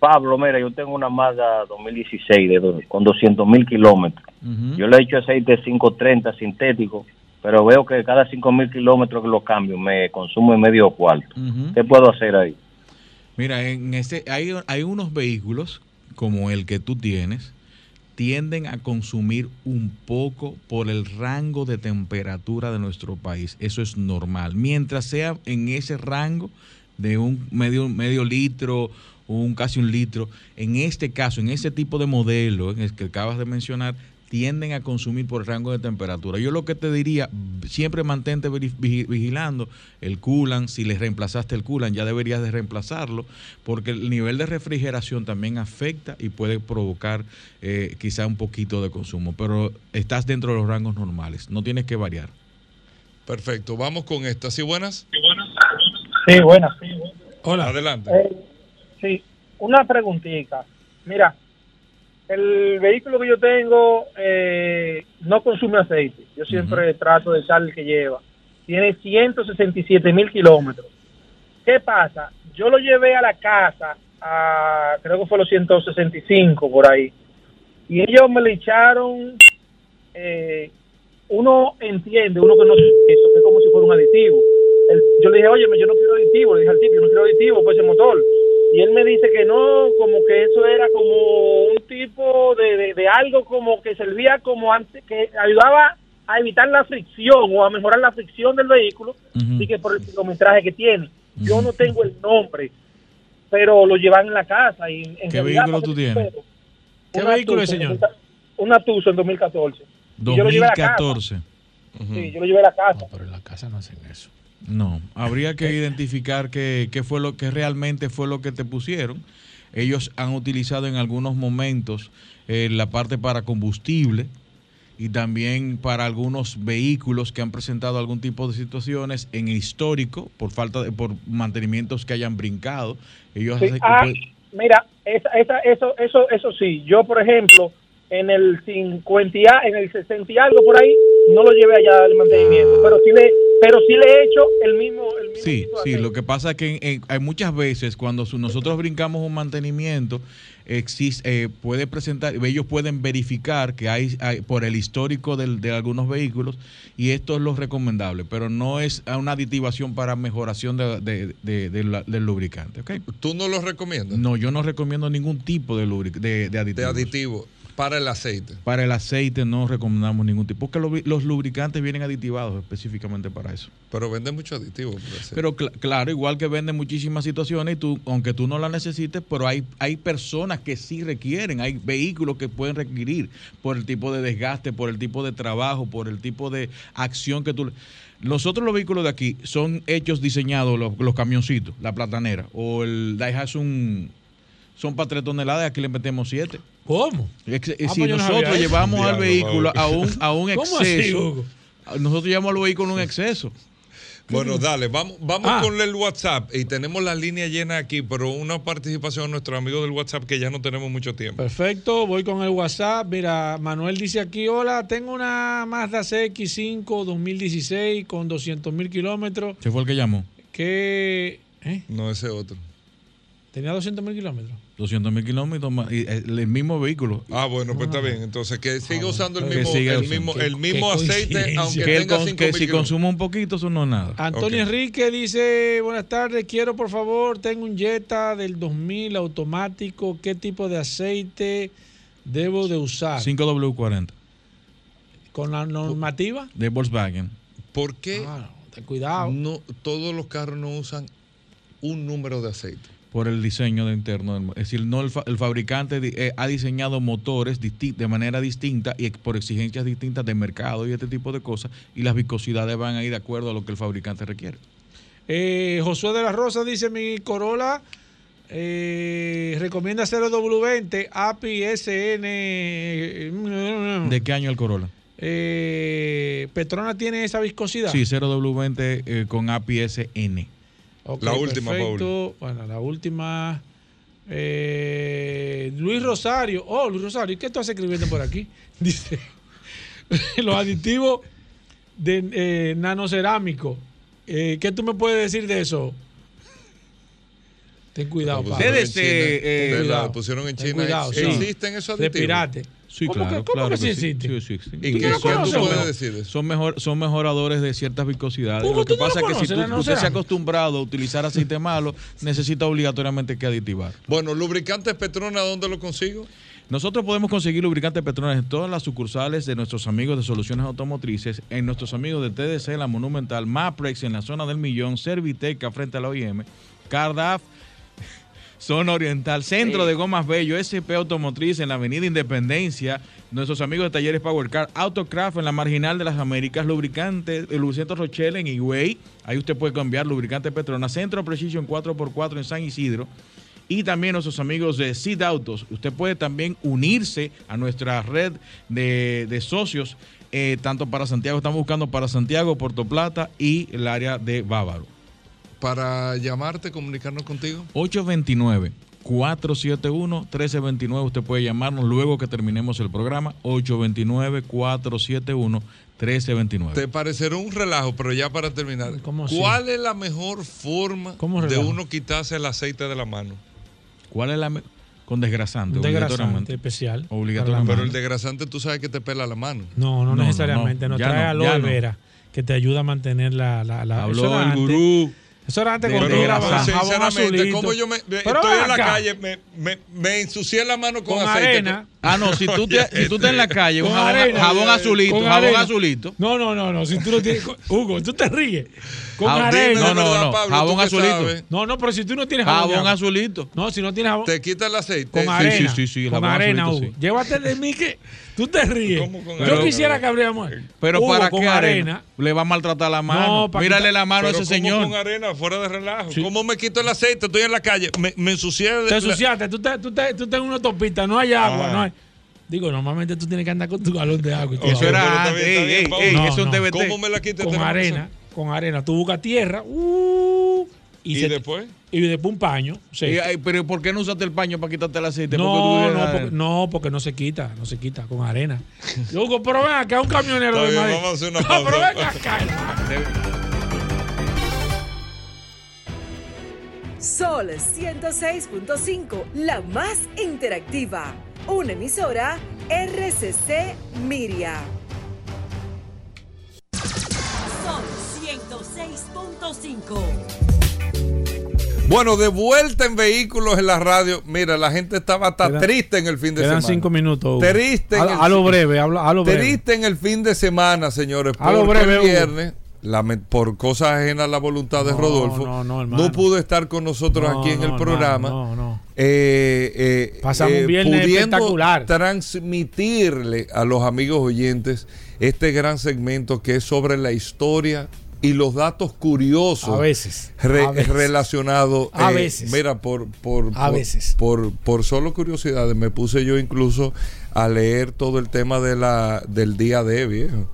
Pablo, mira, yo tengo una Mazda 2016 de, con 200 mil kilómetros. Yo le he hecho aceite 530 sintético, pero veo que cada 5 mil kilómetros que lo cambio me consumo en medio cuarto. ¿Qué puedo hacer ahí? Mira, en ese hay, hay unos vehículos como el que tú tienes tienden a consumir un poco por el rango de temperatura de nuestro país. Eso es normal. Mientras sea en ese rango de un medio, medio litro, un casi un litro, en este caso, en ese tipo de modelo en el que acabas de mencionar, tienden a consumir por rango de temperatura. Yo lo que te diría, siempre mantente vigilando el coolant, si le reemplazaste el coolant ya deberías de reemplazarlo, porque el nivel de refrigeración también afecta y puede provocar eh, quizá un poquito de consumo, pero estás dentro de los rangos normales, no tienes que variar. Perfecto, vamos con esta. ¿Sí buenas? Sí, buenas. Hola. Adelante. Eh, sí, una preguntita. Mira, el vehículo que yo tengo eh, no consume aceite. Yo siempre trato de echar el que lleva. Tiene 167 mil kilómetros. ¿Qué pasa? Yo lo llevé a la casa, a, creo que fue los 165 por ahí. Y ellos me le echaron, eh, uno entiende, uno que no eso, que es como si fuera un aditivo. El- yo le dije, oye, yo no quiero aditivo, le dije al tipo, yo no quiero aditivo por ese motor. Y él me dice que no, como que eso era como un tipo de, de, de algo como que servía como antes, que ayudaba a evitar la fricción o a mejorar la fricción del vehículo y que por el kilometraje que tiene. Yo no tengo el nombre, pero lo llevan en la casa. Y en ¿Qué realidad, vehículo tú tienes? ¿Qué vehículo es, señor? 2000 Una Tucson en 2014. Y yo lo llevé a la casa. 2014. Sí, yo lo llevé a la casa. Pero en la casa no hacen eso. No, habría que identificar qué, qué fue lo que realmente fue lo que te pusieron. Ellos han utilizado en algunos momentos eh, la parte para combustible y también para algunos vehículos que han presentado algún tipo de situaciones en el histórico por falta de por mantenimientos que hayan brincado. Ellos Sí, hacen- ah, pues, mira, esa, esa, eso, eso, eso sí. Yo, por ejemplo, en el 50 y a- en el 60 y algo por ahí, no lo llevé allá al mantenimiento, pero sí le, pero sí le he hecho el mismo, el mismo Sí, sí, lo que pasa es que en- en- hay muchas veces cuando su- nosotros brincamos un mantenimiento, existe, eh, puede presentar, ellos pueden verificar que hay, hay- por el histórico del- de algunos vehículos y esto es lo recomendable, pero no es una aditivación para mejoración de, de- de- de la- del lubricante. ¿ok? ¿Tú no lo recomiendas? No, yo no recomiendo ningún tipo de, lubric- de, de De aditivo. Para el aceite. Para el aceite no recomendamos ningún tipo, porque los, lubricantes vienen aditivados específicamente para eso. Pero venden mucho aditivo. por aceite. Pero cl- claro, igual que venden muchísimas situaciones, y tú, aunque tú no la necesites, pero hay, hay personas que sí requieren, hay vehículos que pueden requerir por el tipo de desgaste, por el tipo de trabajo, por el tipo de acción que tú... Nosotros los vehículos de aquí son hechos, diseñados, los, los camioncitos, la platanera, o el Daihatsu son para 3 toneladas, aquí le metemos 7. ¿Cómo? Ex- Ah, si pues no nosotros eso. llevamos al vehículo a un, a un ¿Cómo así, exceso, Hugo? nosotros llevamos al vehículo a un exceso. Bueno, dale, vamos, vamos Ah. con el WhatsApp y tenemos la línea llena aquí, pero una participación de nuestros amigos del WhatsApp que ya no tenemos mucho tiempo. Perfecto, voy con el WhatsApp. Mira, Manuel dice aquí, hola, tengo una Mazda CX5 2016 con 200 mil kilómetros ¿Qué fue el que llamó? que... ¿eh? No ese otro. ¿Tenía 200 mil kilómetros? 200 mil kilómetros más, y el mismo vehículo. Ah, bueno, pues está bien. Entonces, que siga usando el mismo, siga el mismo, el aceite, aunque que, tenga con- 5 que si consume un poquito, eso no es nada. Antonio. Enrique dice, buenas tardes, quiero por favor, tengo un Jetta del 2000 automático, ¿qué tipo de aceite debo de usar? 5W40 ¿Con la normativa? de Volkswagen. ¿Por qué Ah, ten cuidado. no, todos los carros no usan un número de aceite? Por el diseño de interno. del Es decir, no el, fa- el fabricante di- eh, ha diseñado motores disti- de manera distinta y ex- por exigencias distintas de mercado y este tipo de cosas. Y las viscosidades van a ir de acuerdo a lo que el fabricante requiere. Eh, Josué de la Rosa dice, mi Corolla eh, recomienda 0W20, API SN... ¿De qué año el Corolla? Eh, Petrona tiene esa viscosidad. Sí, 0W20 eh, con API-SN. La última, perfecto. Bueno, la última. eh, Luis Rosario. Oh, Luis Rosario, ¿qué tú estás escribiendo por aquí? Dice: Los aditivos de eh, nanocerámico. Eh, ¿Qué tú me puedes decir de eso? Ten cuidado, Lo Pablo. China, eh, eh, ¿verdad? cuidado. Lo pusieron en Ten China. cuidado, sí. ¿Existen esos De aditivos? pirate. Sí, ¿Cómo claro, que, cómo claro que sí que sí. existe? Sí, sí, sí. ¿Y ¿Tú qué, no? Son, mejor, son mejoradores de ciertas viscosidades. Hugo, Lo que ¿tú no pasa es que si conoces, tú- la usted se ha acostumbrado a utilizar aceite malo, necesita obligatoriamente que aditivar. Bueno, lubricantes Petrona, ¿dónde lo consigo? Nosotros podemos conseguir lubricantes Petronas en todas las sucursales de nuestros amigos de Soluciones Automotrices, en nuestros amigos de TDC, la Monumental, Maprex en la zona del Millón, Serviteca frente a la OIM, Cardaf, Zona Oriental, Centro de Gomas Bello, SP Automotriz en la Avenida Independencia, nuestros amigos de Talleres Power Car, Autocraft en la Marginal de las Américas, Lubricante, el Rochelle en Higüey, ahí usted puede cambiar lubricante Petrona, Centro Precision 4x4 en San Isidro, y también nuestros amigos de Seed Autos. Usted puede también unirse a nuestra red de, de socios, eh, tanto para Santiago, estamos buscando para Santiago, Puerto Plata y el área de Bávaro. Para llamarte, comunicarnos contigo. 829 471 1329 usted puede llamarnos luego que terminemos el programa 829 471 1329 Te parecerá un relajo, pero ya para terminar. ¿cuál es la mejor forma ¿Cómo de uno quitarse el aceite de la mano? ¿Cuál es la con desgrasante? Un desgrasante obligatoriamente. especial. Obligatoriamente. Pero el desgrasante tú sabes que te pela la mano. No, no, No, necesariamente. no, Nos ya trae no, aloe no. vera que te ayuda a mantener la. la, la Habló el antes. gurú. Eso era antes jabón Sinceramente, azulito. como yo me, estoy en la acá. calle, me, me, me ensucié la mano con, Con aceite. arena. Ah, no, si tú, te- si tú estás en la calle, un Con jabón, arena. jabón azulito, Con jabón arena. azulito. No, no, no, no. Si tú no tienes. Hugo, tú te ríes. Con Ah, arena. No, no, no. Pablo, Jabón azulito. sabes. No, no, pero si tú no tienes jabón. Jabón azulito. No, si no tienes jabón. Te quita el aceite. Con Sí, arena. sí, sí, sí, el con arena, azulito, Hugo. sí. Llévate de mí que tú te ríes. ¿Cómo con Yo quisiera que abriéramos. Pero Hugo, para qué arena. arena le va a maltratar la mano. No, Mírale la mano a ese ¿cómo señor. con arena, fuera de relajo. ¿Cómo me quito el aceite? Estoy en la calle. Me, me ensucié. de- Te la- ensuciaste, tú, te, tú, te, tú en una autopista, no hay agua, Ah. no hay. Digo, normalmente tú tienes que andar con tu galón de agua. todo. Eso era antes. Ey, ey, ey, No, eso no. ¿Cómo me la quito? con esta arena, con arena. Tú buscas tierra, uh, y, ¿Y se- después? y después un paño. sí. Y, pero ¿por qué no usaste el paño para quitarte el aceite? no, no, eres- porque, no, porque no se quita, no se quita con arena. Luego, pero ven acá, un camionero de Madrid. vamos a hacer una pausa. pero ven acá. Sol 106.5, la más interactiva. Una emisora RCC Miria. Sol 106.5. Bueno, de vuelta en vehículos en la radio. Mira, la gente estaba hasta triste en el fin de semana. cinco minutos. Hugo. Triste en A, el- a lo breve, a lo breve. Triste en el fin de semana, señores. A lo breve, el viernes, por cosas ajenas a la voluntad de No, Rodolfo, no, no, no, hermano. pudo estar con nosotros No, aquí en el programa. hermano, no, no. Eh, eh, Pasamos un eh, viernes pudiendo espectacular. transmitirle a los amigos oyentes este gran segmento que es sobre la historia y los datos curiosos A veces, re- a veces. relacionados A eh, veces. mira por por A por- veces. por, por solo curiosidades me puse yo incluso a leer todo el tema de la del día de viejo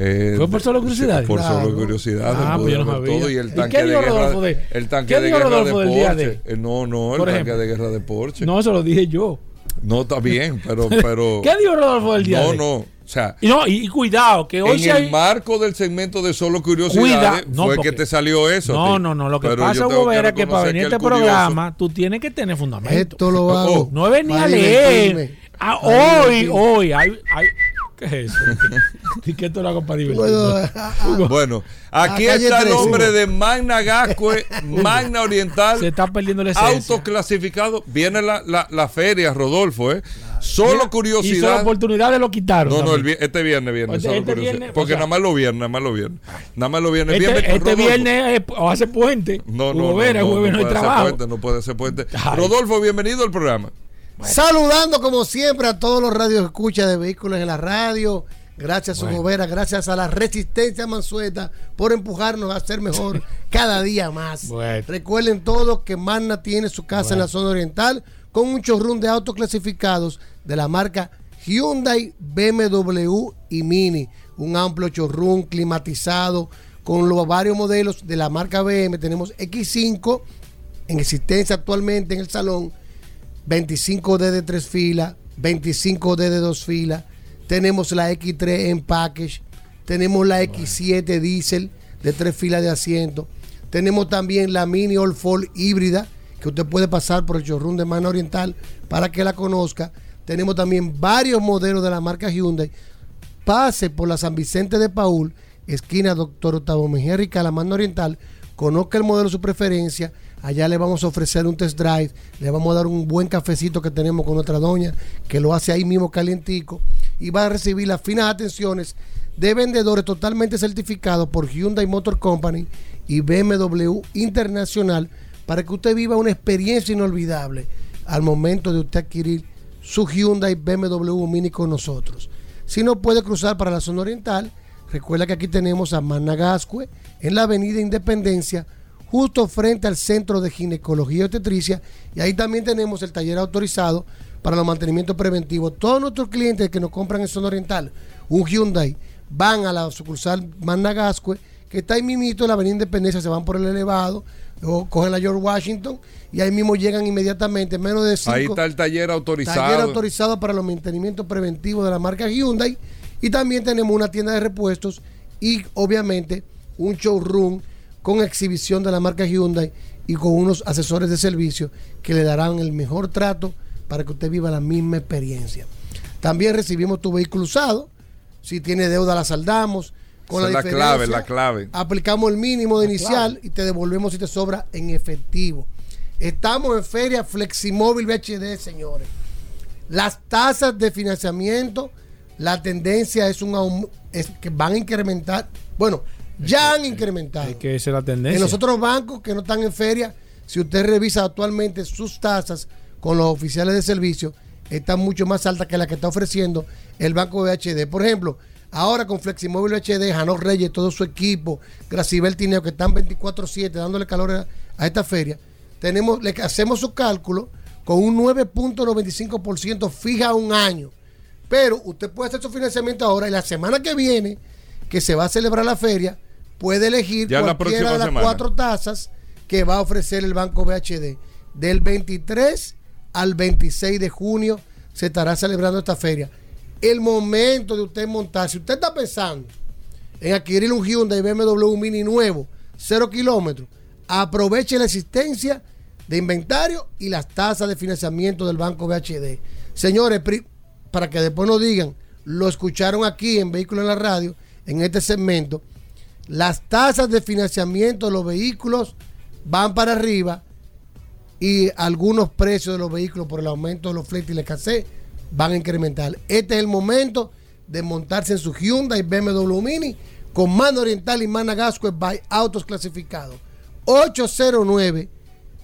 Eh, ¿Fue por solo curiosidades? por Claro. solo curiosidades Ah, pues yo no todo y el ¿Y tanque qué de dijo guerra Rodolfo de- el tanque qué de dijo guerra de Rodolfo del día Porsche de? Eh, no no el Por tanque ejemplo. de guerra de Porsche No, eso lo dije yo. no está bien pero pero ¿Qué dijo Rodolfo del día no de? no o sea Y, no, y, y cuidado, que hoy en el hay... marco del segmento de solo curiosidades Cuida- no, fue porque- que te salió eso. No, tío. no, no. Lo que Pero pasa, Hugo, era que para venir a el este curioso- programa, tú tienes que tener fundamento. Esto lo hago. No es venir a leer. Ah, hoy, divertirme. hoy. Hay, hay, ¿Qué es eso? ¿Y qué esto lo hago para divertirme? Bueno, Bueno, aquí está el 13. nombre de Magna Gascue, Magna Oriental, Se está perdiendo la esencia. autoclasificado. Viene la, la, la feria, Rodolfo, ¿eh? Solo curiosidad. oportunidad de lo quitaron. No, no, el este viernes, viernes. Este- solo este curiosidad. viernes, Porque o sea- nada más lo viernes, nada más lo viernes. Nada más lo viernes. Este, Viernes, este Rodolfo. viernes es- o hace puente. No, no, Hugo no, Vera, no, jueves no no hay puede hacer trabajo. puente, no puede ser puente. Ay. Rodolfo, bienvenido al programa. Saludando como siempre a todos los radios escucha de vehículos en la radio. Gracias a Bueno. Hugo Vera, gracias a la Resistencia Mansueta por empujarnos a ser mejor cada día más. Bueno. Recuerden todos que Magna tiene su casa en la zona oriental con un showroom de autos clasificados de la marca Hyundai, BMW y Mini. Un amplio showroom climatizado con los varios modelos de la marca BM. Tenemos X5 en existencia actualmente en el salón. 25D de tres filas, 25D de dos filas. Tenemos la X3 en package. Tenemos la X7 diésel de tres filas de asiento. Tenemos también la Mini All Fall híbrida que usted puede pasar por el showroom de Mano Oriental para que la conozca. Tenemos también varios modelos de la marca Hyundai. Pase por la San Vicente de Paul, esquina Doctor Octavo Mejía la Mano Oriental. Conozca el modelo de su preferencia. Allá le vamos a ofrecer un test drive, le vamos a dar un buen cafecito que tenemos con nuestra doña, que lo hace ahí mismo calientico, y va a recibir las finas atenciones de vendedores totalmente certificados por Hyundai Motor Company y BMW Internacional para que usted viva una experiencia inolvidable al momento de usted adquirir su Hyundai BMW Mini con nosotros. Si no puede cruzar para la zona oriental, recuerda que aquí tenemos a Managascue en la avenida Independencia, justo frente al Centro de Ginecología y Obstetricia, y ahí también tenemos el taller autorizado para los mantenimientos preventivos. Todos nuestros clientes que nos compran en zona oriental un Hyundai van a la sucursal Managascue, que está ahí mismito en la avenida Independencia, se van por el elevado, o cogen la George Washington y ahí mismo llegan inmediatamente, en menos de cinco. Ahí está el taller autorizado. Taller autorizado para los mantenimientos preventivos de la marca Hyundai. Y también tenemos una tienda de repuestos y obviamente un showroom con exhibición de la marca Hyundai y con unos asesores de servicio que le darán el mejor trato para que usted viva la misma experiencia. También recibimos tu vehículo usado. Si tiene deuda, la saldamos. Con Esa la, es la clave, la clave. Aplicamos el mínimo de La inicial clave. y te devolvemos si te sobra en efectivo. Estamos en Feria Fleximóvil VHD, señores. Las tasas de financiamiento, la tendencia es un es que van a incrementar. Bueno, ya han incrementado. Es que esa es la tendencia. En los otros bancos que no están en feria, si usted revisa actualmente sus tasas con los oficiales de servicio, están mucho más altas que la que está ofreciendo el banco VHD. Por ejemplo, ahora con Fleximóvil VHD, Jano Reyes, todo su equipo, Gracibel Tineo, que están 24-7 dándole calor a, a esta feria, tenemos, le hacemos su cálculo con un 9.95% fija un año. Pero usted puede hacer su financiamiento ahora y la semana que viene, que se va a celebrar la feria, puede elegir Ya cualquiera de las semana. cuatro tasas que va a ofrecer el Banco BHD. Del 23 al 26 de junio se estará celebrando esta feria. El momento de usted montar, si usted está pensando en adquirir un Hyundai BMW Mini nuevo, cero kilómetros, aproveche la existencia de inventario y las tasas de financiamiento del Banco BHD. Señores, para que después nos digan, lo escucharon aquí en Vehículos en la Radio, en este segmento, las tasas de financiamiento de los vehículos van para arriba y algunos precios de los vehículos por el aumento de los fletes y la escasez van a incrementar. Este es el momento de montarse en su Hyundai BMW Mini con mano oriental y Managasco by autos clasificados. 809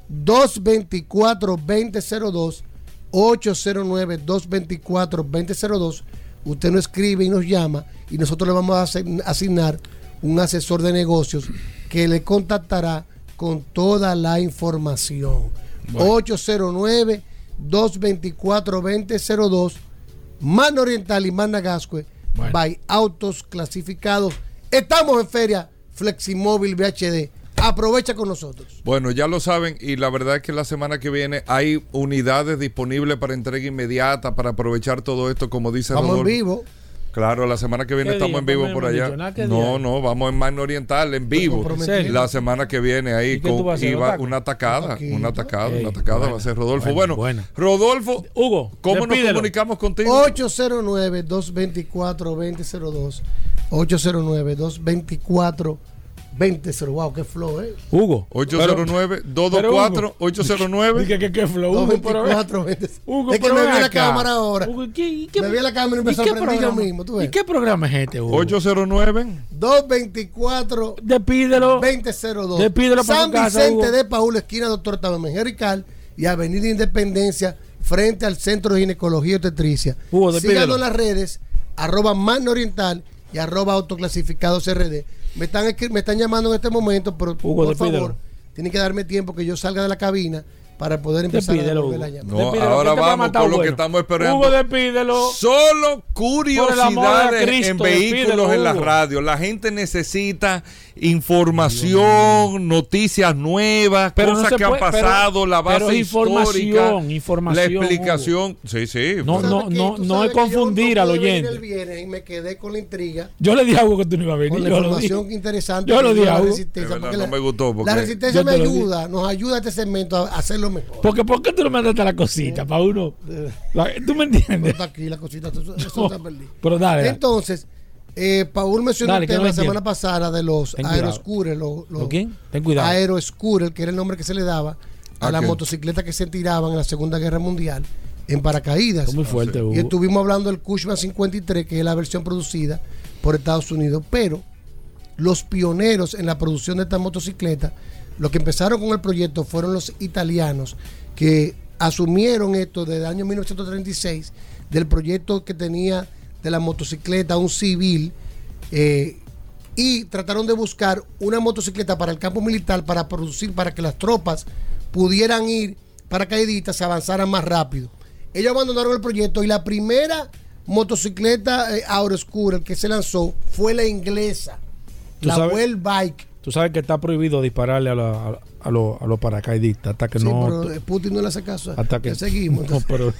224 2002 809 224 2002 Usted nos escribe y nos llama y nosotros le vamos a asign- asignar un asesor de negocios que le contactará con toda la información. 809-224-2002, Mano Oriental y Managascue, by Autos Clasificados. Estamos en Feria Fleximóvil VHD. Aprovecha con nosotros. Bueno, ya lo saben y la verdad es que la semana que viene hay unidades disponibles para entrega inmediata para aprovechar todo esto, como dice Vamos en vivo. Claro, la semana que viene ¿Qué estamos en vivo por allá. dicho nada, ¿qué No, no, vamos en Magno Oriental en vivo. La semana que viene ahí ¿Y qué tú con, iba una atacada, una atacada, una atacada va a ser Rodolfo. bueno. Rodolfo, Hugo, ¿cómo nos comunicamos contigo? 809-224-2002. 809-224-2002. Wow, qué flow, ¿eh? Hugo. 809-224-809. Dije que qué flow, Hugo, pero- 224 20. Hugo, es que pero me vi la cámara ahora. Hugo, ¿qué- y qué- me vi la cámara y me ¿Y qué sorprendí yo programa? mismo. ¿tú ves? ¿Y qué programa es este, Hugo? 809 224 Despídelo. 2002. Despídelo para San casa, Vicente Hugo. de Paúl, esquina Doctor Tabamén Ricard y Avenida Independencia, frente al Centro de Ginecología y Obstetricia. Hugo, despídelo. Síganos en las redes, arroba Magna Oriental y arroba autoclasificados RD. Me están, me están llamando en este momento, pero Hugo, por despídelo. favor, tienen que darme tiempo que yo salga de la cabina para poder empezar Despídelo, a la llamada. No, Despídelo, ahora este vamos con lo que bueno. estamos esperando. Hugo, despídelo. Solo curiosidades Cristo, en vehículos despídelo, en la radio. La gente necesita información, noticias nuevas, Pero cosas que puede- han pasado, pero- la base pero información, histórica, información, la explicación. Sí, sí. No, no, no, no es confundir al oyente. el viernes y me quedé con la intriga. Yo le dije a Hugo que tú no ibas a venir. con la yo lo información dije. interesante Yo lo dije a la Hugo. resistencia, De verdad, porque no la- me gustó, porque- la resistencia Yo me te lo dije. ayuda, nos ayuda a este segmento a hacerlo mejor. Porque, ¿Por qué tú no mandaste la cosita para uno? La- ¿Tú me entiendes? Está aquí la cosita, eso, eso está perdido. Pero dale. dale. Entonces, Eh, Paul mencionó Dale, el tema la semana pasada de los aeroscooters. Los, ¿Lo quién? Ten cuidado. Que era el nombre que se le daba a ¿A las motocicletas que se tiraban en la Segunda Guerra Mundial en paracaídas. Muy fuerte. Y estuvimos hablando del Cushman 53, que es la versión producida por Estados Unidos. Pero los pioneros en la producción de estas motocicletas, los que empezaron con el proyecto fueron los italianos que asumieron esto desde el año 1936 del proyecto que tenía de la motocicleta un civil eh, y trataron de buscar una motocicleta para el campo militar para producir para que las tropas pudieran ir paracaidistas se avanzaran más rápido. Ellos abandonaron el proyecto y la primera motocicleta eh, Aeroscooter que se lanzó fue la inglesa, ¿Tú la sabes? Well Bike. Tú sabes que está prohibido dispararle a, la- a, a los, a los paracaidistas hasta que Sí, no. pero Putin no le hace caso. hasta que seguimos. No, pero.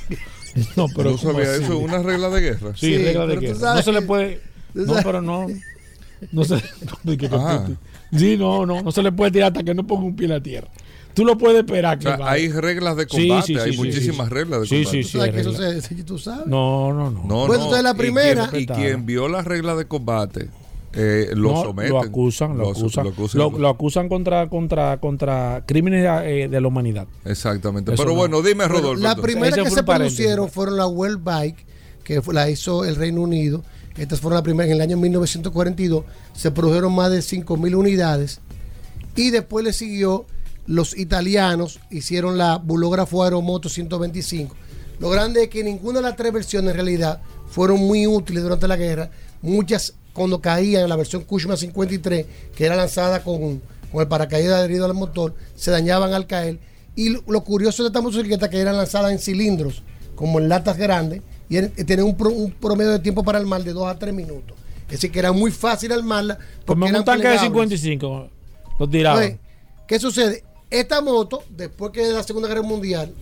No, pero No ¿cómo sabía eso, una regla de guerra. Sí, Sí, regla de tú guerra. sabes No se le puede. tú No, sabes- pero no. No se, no, sí, no, no, no se le puede tirar hasta que no ponga un pie en la tierra. Tú lo puedes esperar. O que sea, vaya. hay reglas de Sí, combate, sí, sí, hay sí, muchísimas sí. reglas de Sí, combate. sí, Tú sí, sabes hay que eso se, tú sabes. No, no, no. No, Bueno, entonces la y primera- quien- Y quien, vio las reglas de combate eh, lo No, someten. Lo acusan, lo, Lo- acusan. lo acusan. Lo, lo acusan contra, contra, contra crímenes eh, de la humanidad. Exactamente. Eso Pero no. bueno, dime, Rodolfo. la primera Ese que se producieron fueron la World Bike, que la hizo el Reino Unido. Estas fueron las primeras en el año 1942. Se produjeron más de 5.000 unidades. Y después le siguió los italianos, hicieron la Bulógrafo Aeromoto 125. Lo grande es que ninguna de las tres versiones en realidad fueron muy útiles durante la guerra. Muchas cuando caían en la versión Cushman 53, que era lanzada con, con el paracaídas adherido al motor, se dañaban al caer. Y lo, curioso de estas motocicletas que eran lanzadas en cilindros, como en latas grandes, y y tenían un, pro- un promedio de tiempo para armar de 2 a 3 minutos. Es decir, que era muy fácil armarla. Como un tanque de plegables. 55. Lo tiraban. Entonces, ¿Qué sucede? Esta moto, después que de la Segunda Guerra Mundial,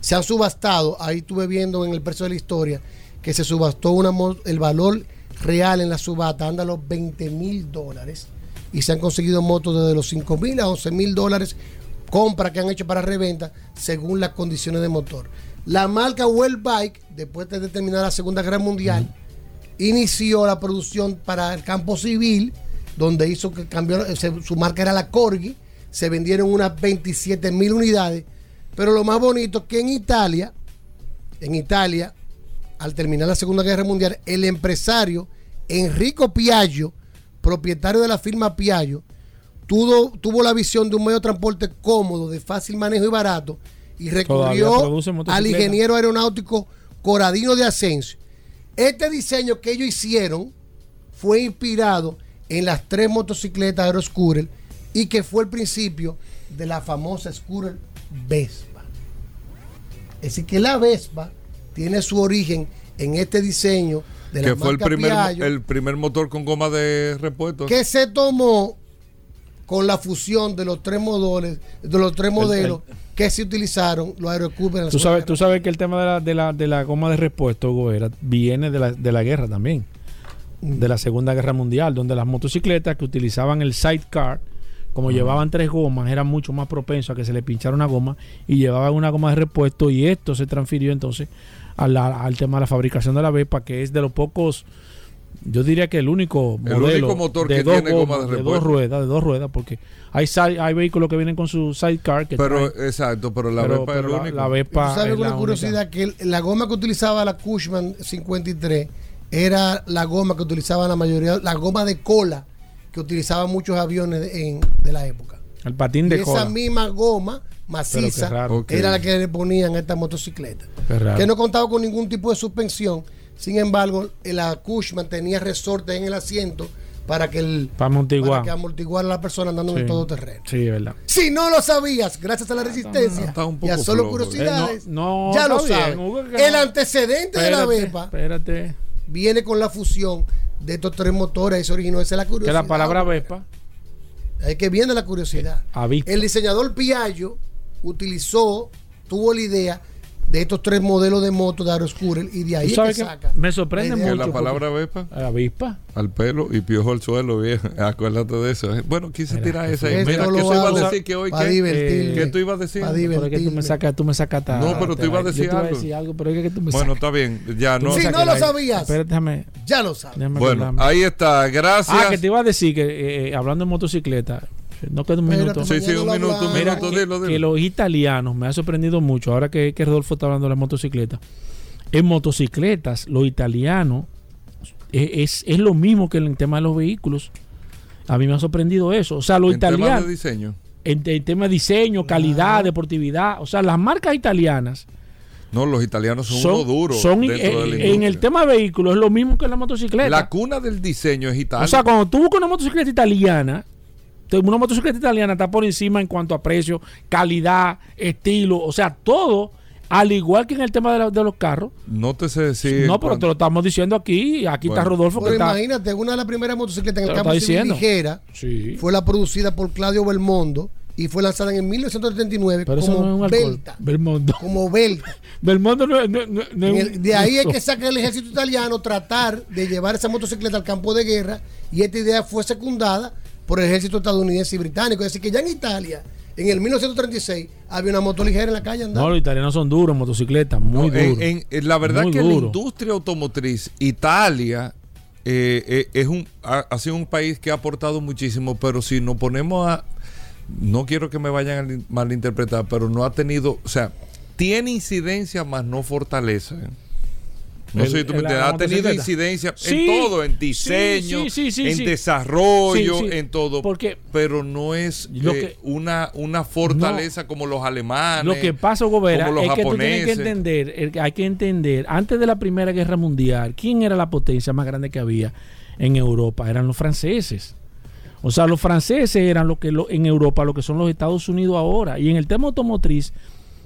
se han subastado. Ahí estuve viendo en el precio de la historia que se subastó una el valor real en la subasta anda a los 20 mil dólares y se han conseguido motos desde los 5 mil a 11 mil dólares compra que han hecho para reventa según las condiciones de motor. La marca Well Bike, después de terminar la Segunda Guerra Mundial, inició la producción para el campo civil, donde hizo que cambió, se- su marca era la Corgi, se vendieron unas 27 mil unidades, pero lo más bonito es que en Italia, en Italia, al terminar la Segunda Guerra Mundial, el empresario Enrico Piaggio, propietario de la firma Piaggio, tuvo, tuvo la visión de un medio de transporte cómodo, de fácil manejo y barato, y recurrió al ingeniero aeronáutico Coradino de Asensio. Este diseño que ellos hicieron fue inspirado en las tres motocicletas Aeroscooter y que fue el principio de la famosa scooter Vespa. Es decir, que la Vespa tiene su origen en este diseño de la que fue el primer, Piaggio, el primer motor con goma de repuesto. que se tomó con la fusión de los tres modelos, de los tres modelos que se utilizaron los la Tú sabes, tú sabes que el tema de la, de la, de la goma de repuesto, Hugo, era- viene de la, de la guerra también. De la Segunda Guerra Mundial, donde las motocicletas que utilizaban el sidecar, como llevaban tres gomas, eran mucho más propensos a que se le pinchara una goma y llevaban una goma de repuesto y esto se transfirió entonces a la- al tema de la fabricación de la Vespa, que es de los pocos, yo diría que el único El modelo único motor de que dos tiene goma de de dos ruedas, de dos ruedas, porque hay, side- hay vehículos que vienen con su sidecar que Pero, traen- exacto, pero la pero- Vespa pero es la- el único. la Vespa ¿Tú sabes es la una curiosidad? Que el- la goma que utilizaba la Cushman 53 era la goma que utilizaban la mayoría, la goma de cola que utilizaban muchos aviones de, en- de la época. El patín Y de esa cola. misma goma maciza era la que le ponían a esta motocicleta. Que no contaba con ningún tipo de suspensión. Sin embargo, la Cushman tenía resorte en el asiento para que el Para amortiguar. para que amortiguara a la persona andando en todo terreno. Sí, verdad. Si no lo sabías, gracias a la resistencia está un y a poco solo flojo. curiosidades, Eh, no- no, ya lo bien, sabes. Que El no. antecedente de la Espérate. viene con la fusión de estos tres motores. Eso originó, esa es la Que curiosidad. la palabra Vespa, Es que viene la curiosidad. avispa. El diseñador Piaggio utilizó, tuvo la idea de estos tres modelos de moto de Aeroscooter y de ahí ¿Tú es que que saca. me sorprende mucho la palabra avispa avispa al pelo y piojo al suelo, viejo. Acuérdate de eso. eh. Bueno, quise tirar esa. Mira, ¿qué tú ibas a decir que hoy divertirme. ¿Qué tú ibas a decir? Pa' pero es que tú me sacas tú me sacas No, pero tú ibas a decir algo. pero es que tú me Bueno, sacas- está bien. Ya no. Si no lo sabías. Espérate, déjame- Ya lo sabes. Bueno, ahí está. Gracias. Ah, que te iba a decir que eh, eh, hablando de motocicleta, no queda un minuto. Sí, sí, un minuto, un Mira, minuto, que, dilo, que dilo. los italianos me ha sorprendido mucho ahora que, que Rodolfo está hablando de las motocicletas. En motocicletas, los italianos es, es, es lo mismo que en el tema de los vehículos. A mí me ha sorprendido eso. O sea, los En italianos, de diseño. en, en tema de diseño, calidad, deportividad, o sea, las marcas italianas No, los italianos son, son, uno duro son dentro eh, de la en industria. el tema de vehículos es lo mismo que en la motocicleta. La cuna del diseño es Italia. O sea, cuando tú buscas una motocicleta italiana, una motocicleta italiana está por encima en cuanto a precio, calidad, estilo, o sea, todo, al igual que en el tema de, la- de los carros. no te sé decir. no, pero te lo estamos diciendo aquí. Aquí está. Rodolfo que Pero está. imagínate, una de las primeras motocicletas en Te el campo civil diciendo. ligera Sí. fue la producida por Claudio Belmondo y fue lanzada en 1979 Pero eso no es como un alcohol. Belta. Belmondo. Como Belta. Belmondo no, no- no- no el- de ahí es que saca el ejército italiano tratar de llevar esa motocicleta al campo de guerra y esta idea fue secundada por el ejército estadounidense y británico. Es decir, que ya en Italia, en el 1936, había una moto ligera en la calle andando. No, los italianos son duros motocicletas, muy No, duros. en- en la verdad Muy que la industria automotriz, Italia, eh, eh, es un, ha, ha sido un país que ha aportado muchísimo, pero si nos ponemos a. No quiero que me vayan a li- malinterpretar, pero no ha tenido. O sea, tiene incidencia, más no fortaleza. ¿eh? No El- sé si tú me entiendes. Ha tenido incidencia Sí, en todo, en diseño, sí, sí, sí, en desarrollo, en todo. Porque pero no es Lo eh, que- una, una fortaleza como los alemanes. Lo que pasa, Gobera, como los es que tú tienes que japoneses. entender, hay que entender, antes de la Primera Guerra Mundial, ¿quién era la potencia más grande que había en Europa? Eran los franceses. O sea, los franceses eran lo que lo- en Europa lo que son los Estados Unidos ahora. Y en el tema automotriz,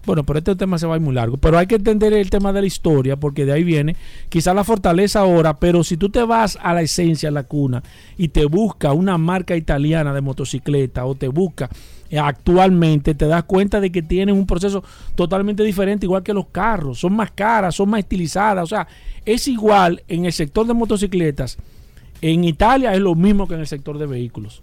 bueno, pero este tema se va a muy largo. Pero hay que entender el tema de la historia, porque de ahí viene quizá la fortaleza ahora, pero si tú te vas a la esencia, a la cuna, y te busca una marca italiana de motocicleta o te busca eh, actualmente, te das cuenta de que tienen un proceso totalmente diferente, igual que los carros. Son más caras, son más estilizadas. O sea, es igual en el sector de motocicletas. En Italia es lo mismo que en el sector de vehículos.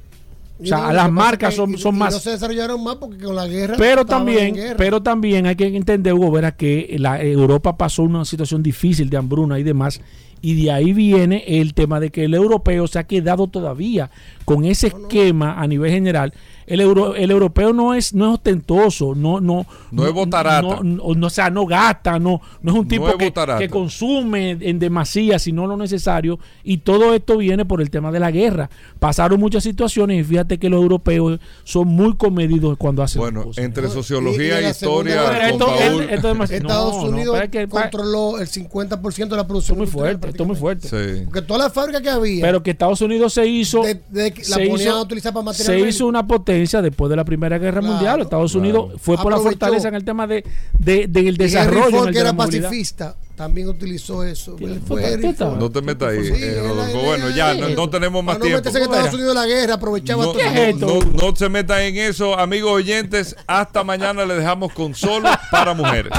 O sea, no, las marcas son, y- son y más No se desarrollaron más porque con la guerra. pero también, guerra. pero también hay que entender, Hugo, Vera, que la Europa pasó una situación difícil de hambruna y demás, y de ahí viene el tema de que el europeo se ha quedado todavía con ese esquema a nivel general. El, euro, el europeo no es no es ostentoso, no no No es botarata. no, no- no, o sea, no gasta, no no es un tipo es que, consume en demasía, sino lo necesario, y todo esto viene por el tema de la guerra. Pasaron muchas situaciones y fíjate que los europeos son muy comedidos cuando hacen Bueno, cosas. entre Y- y sociología en e la historia, Guerra esto- Paul- esto- esto es demasiado- Estados Unidos que controló el 50% de la producción. Esto es muy fuerte, esto es muy fuerte. Sí. Porque todas las fábricas que había, Pero que Estados Unidos se hizo, de- de que la se ponían hizo- a utilizar para material se hizo una potencia después de la Primera Guerra Claro, Mundial. Estados claro. Unidos fue por la fortaleza en el tema de, de- del Y Henry desarrollo. en el que de era pacifista, también utilizó eso. No te metas ahí, Sí, eh, Bueno, ya, no, no tenemos más no tiempo. en ¿Cómo Estados? Unidos la guerra, aprovechaba No, todo. ¿Qué es esto? no- no se metan en eso, amigos oyentes. Hasta mañana le dejamos con solo para mujeres.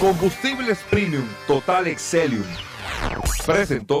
Combustibles Premium Total Excelium. Presentó.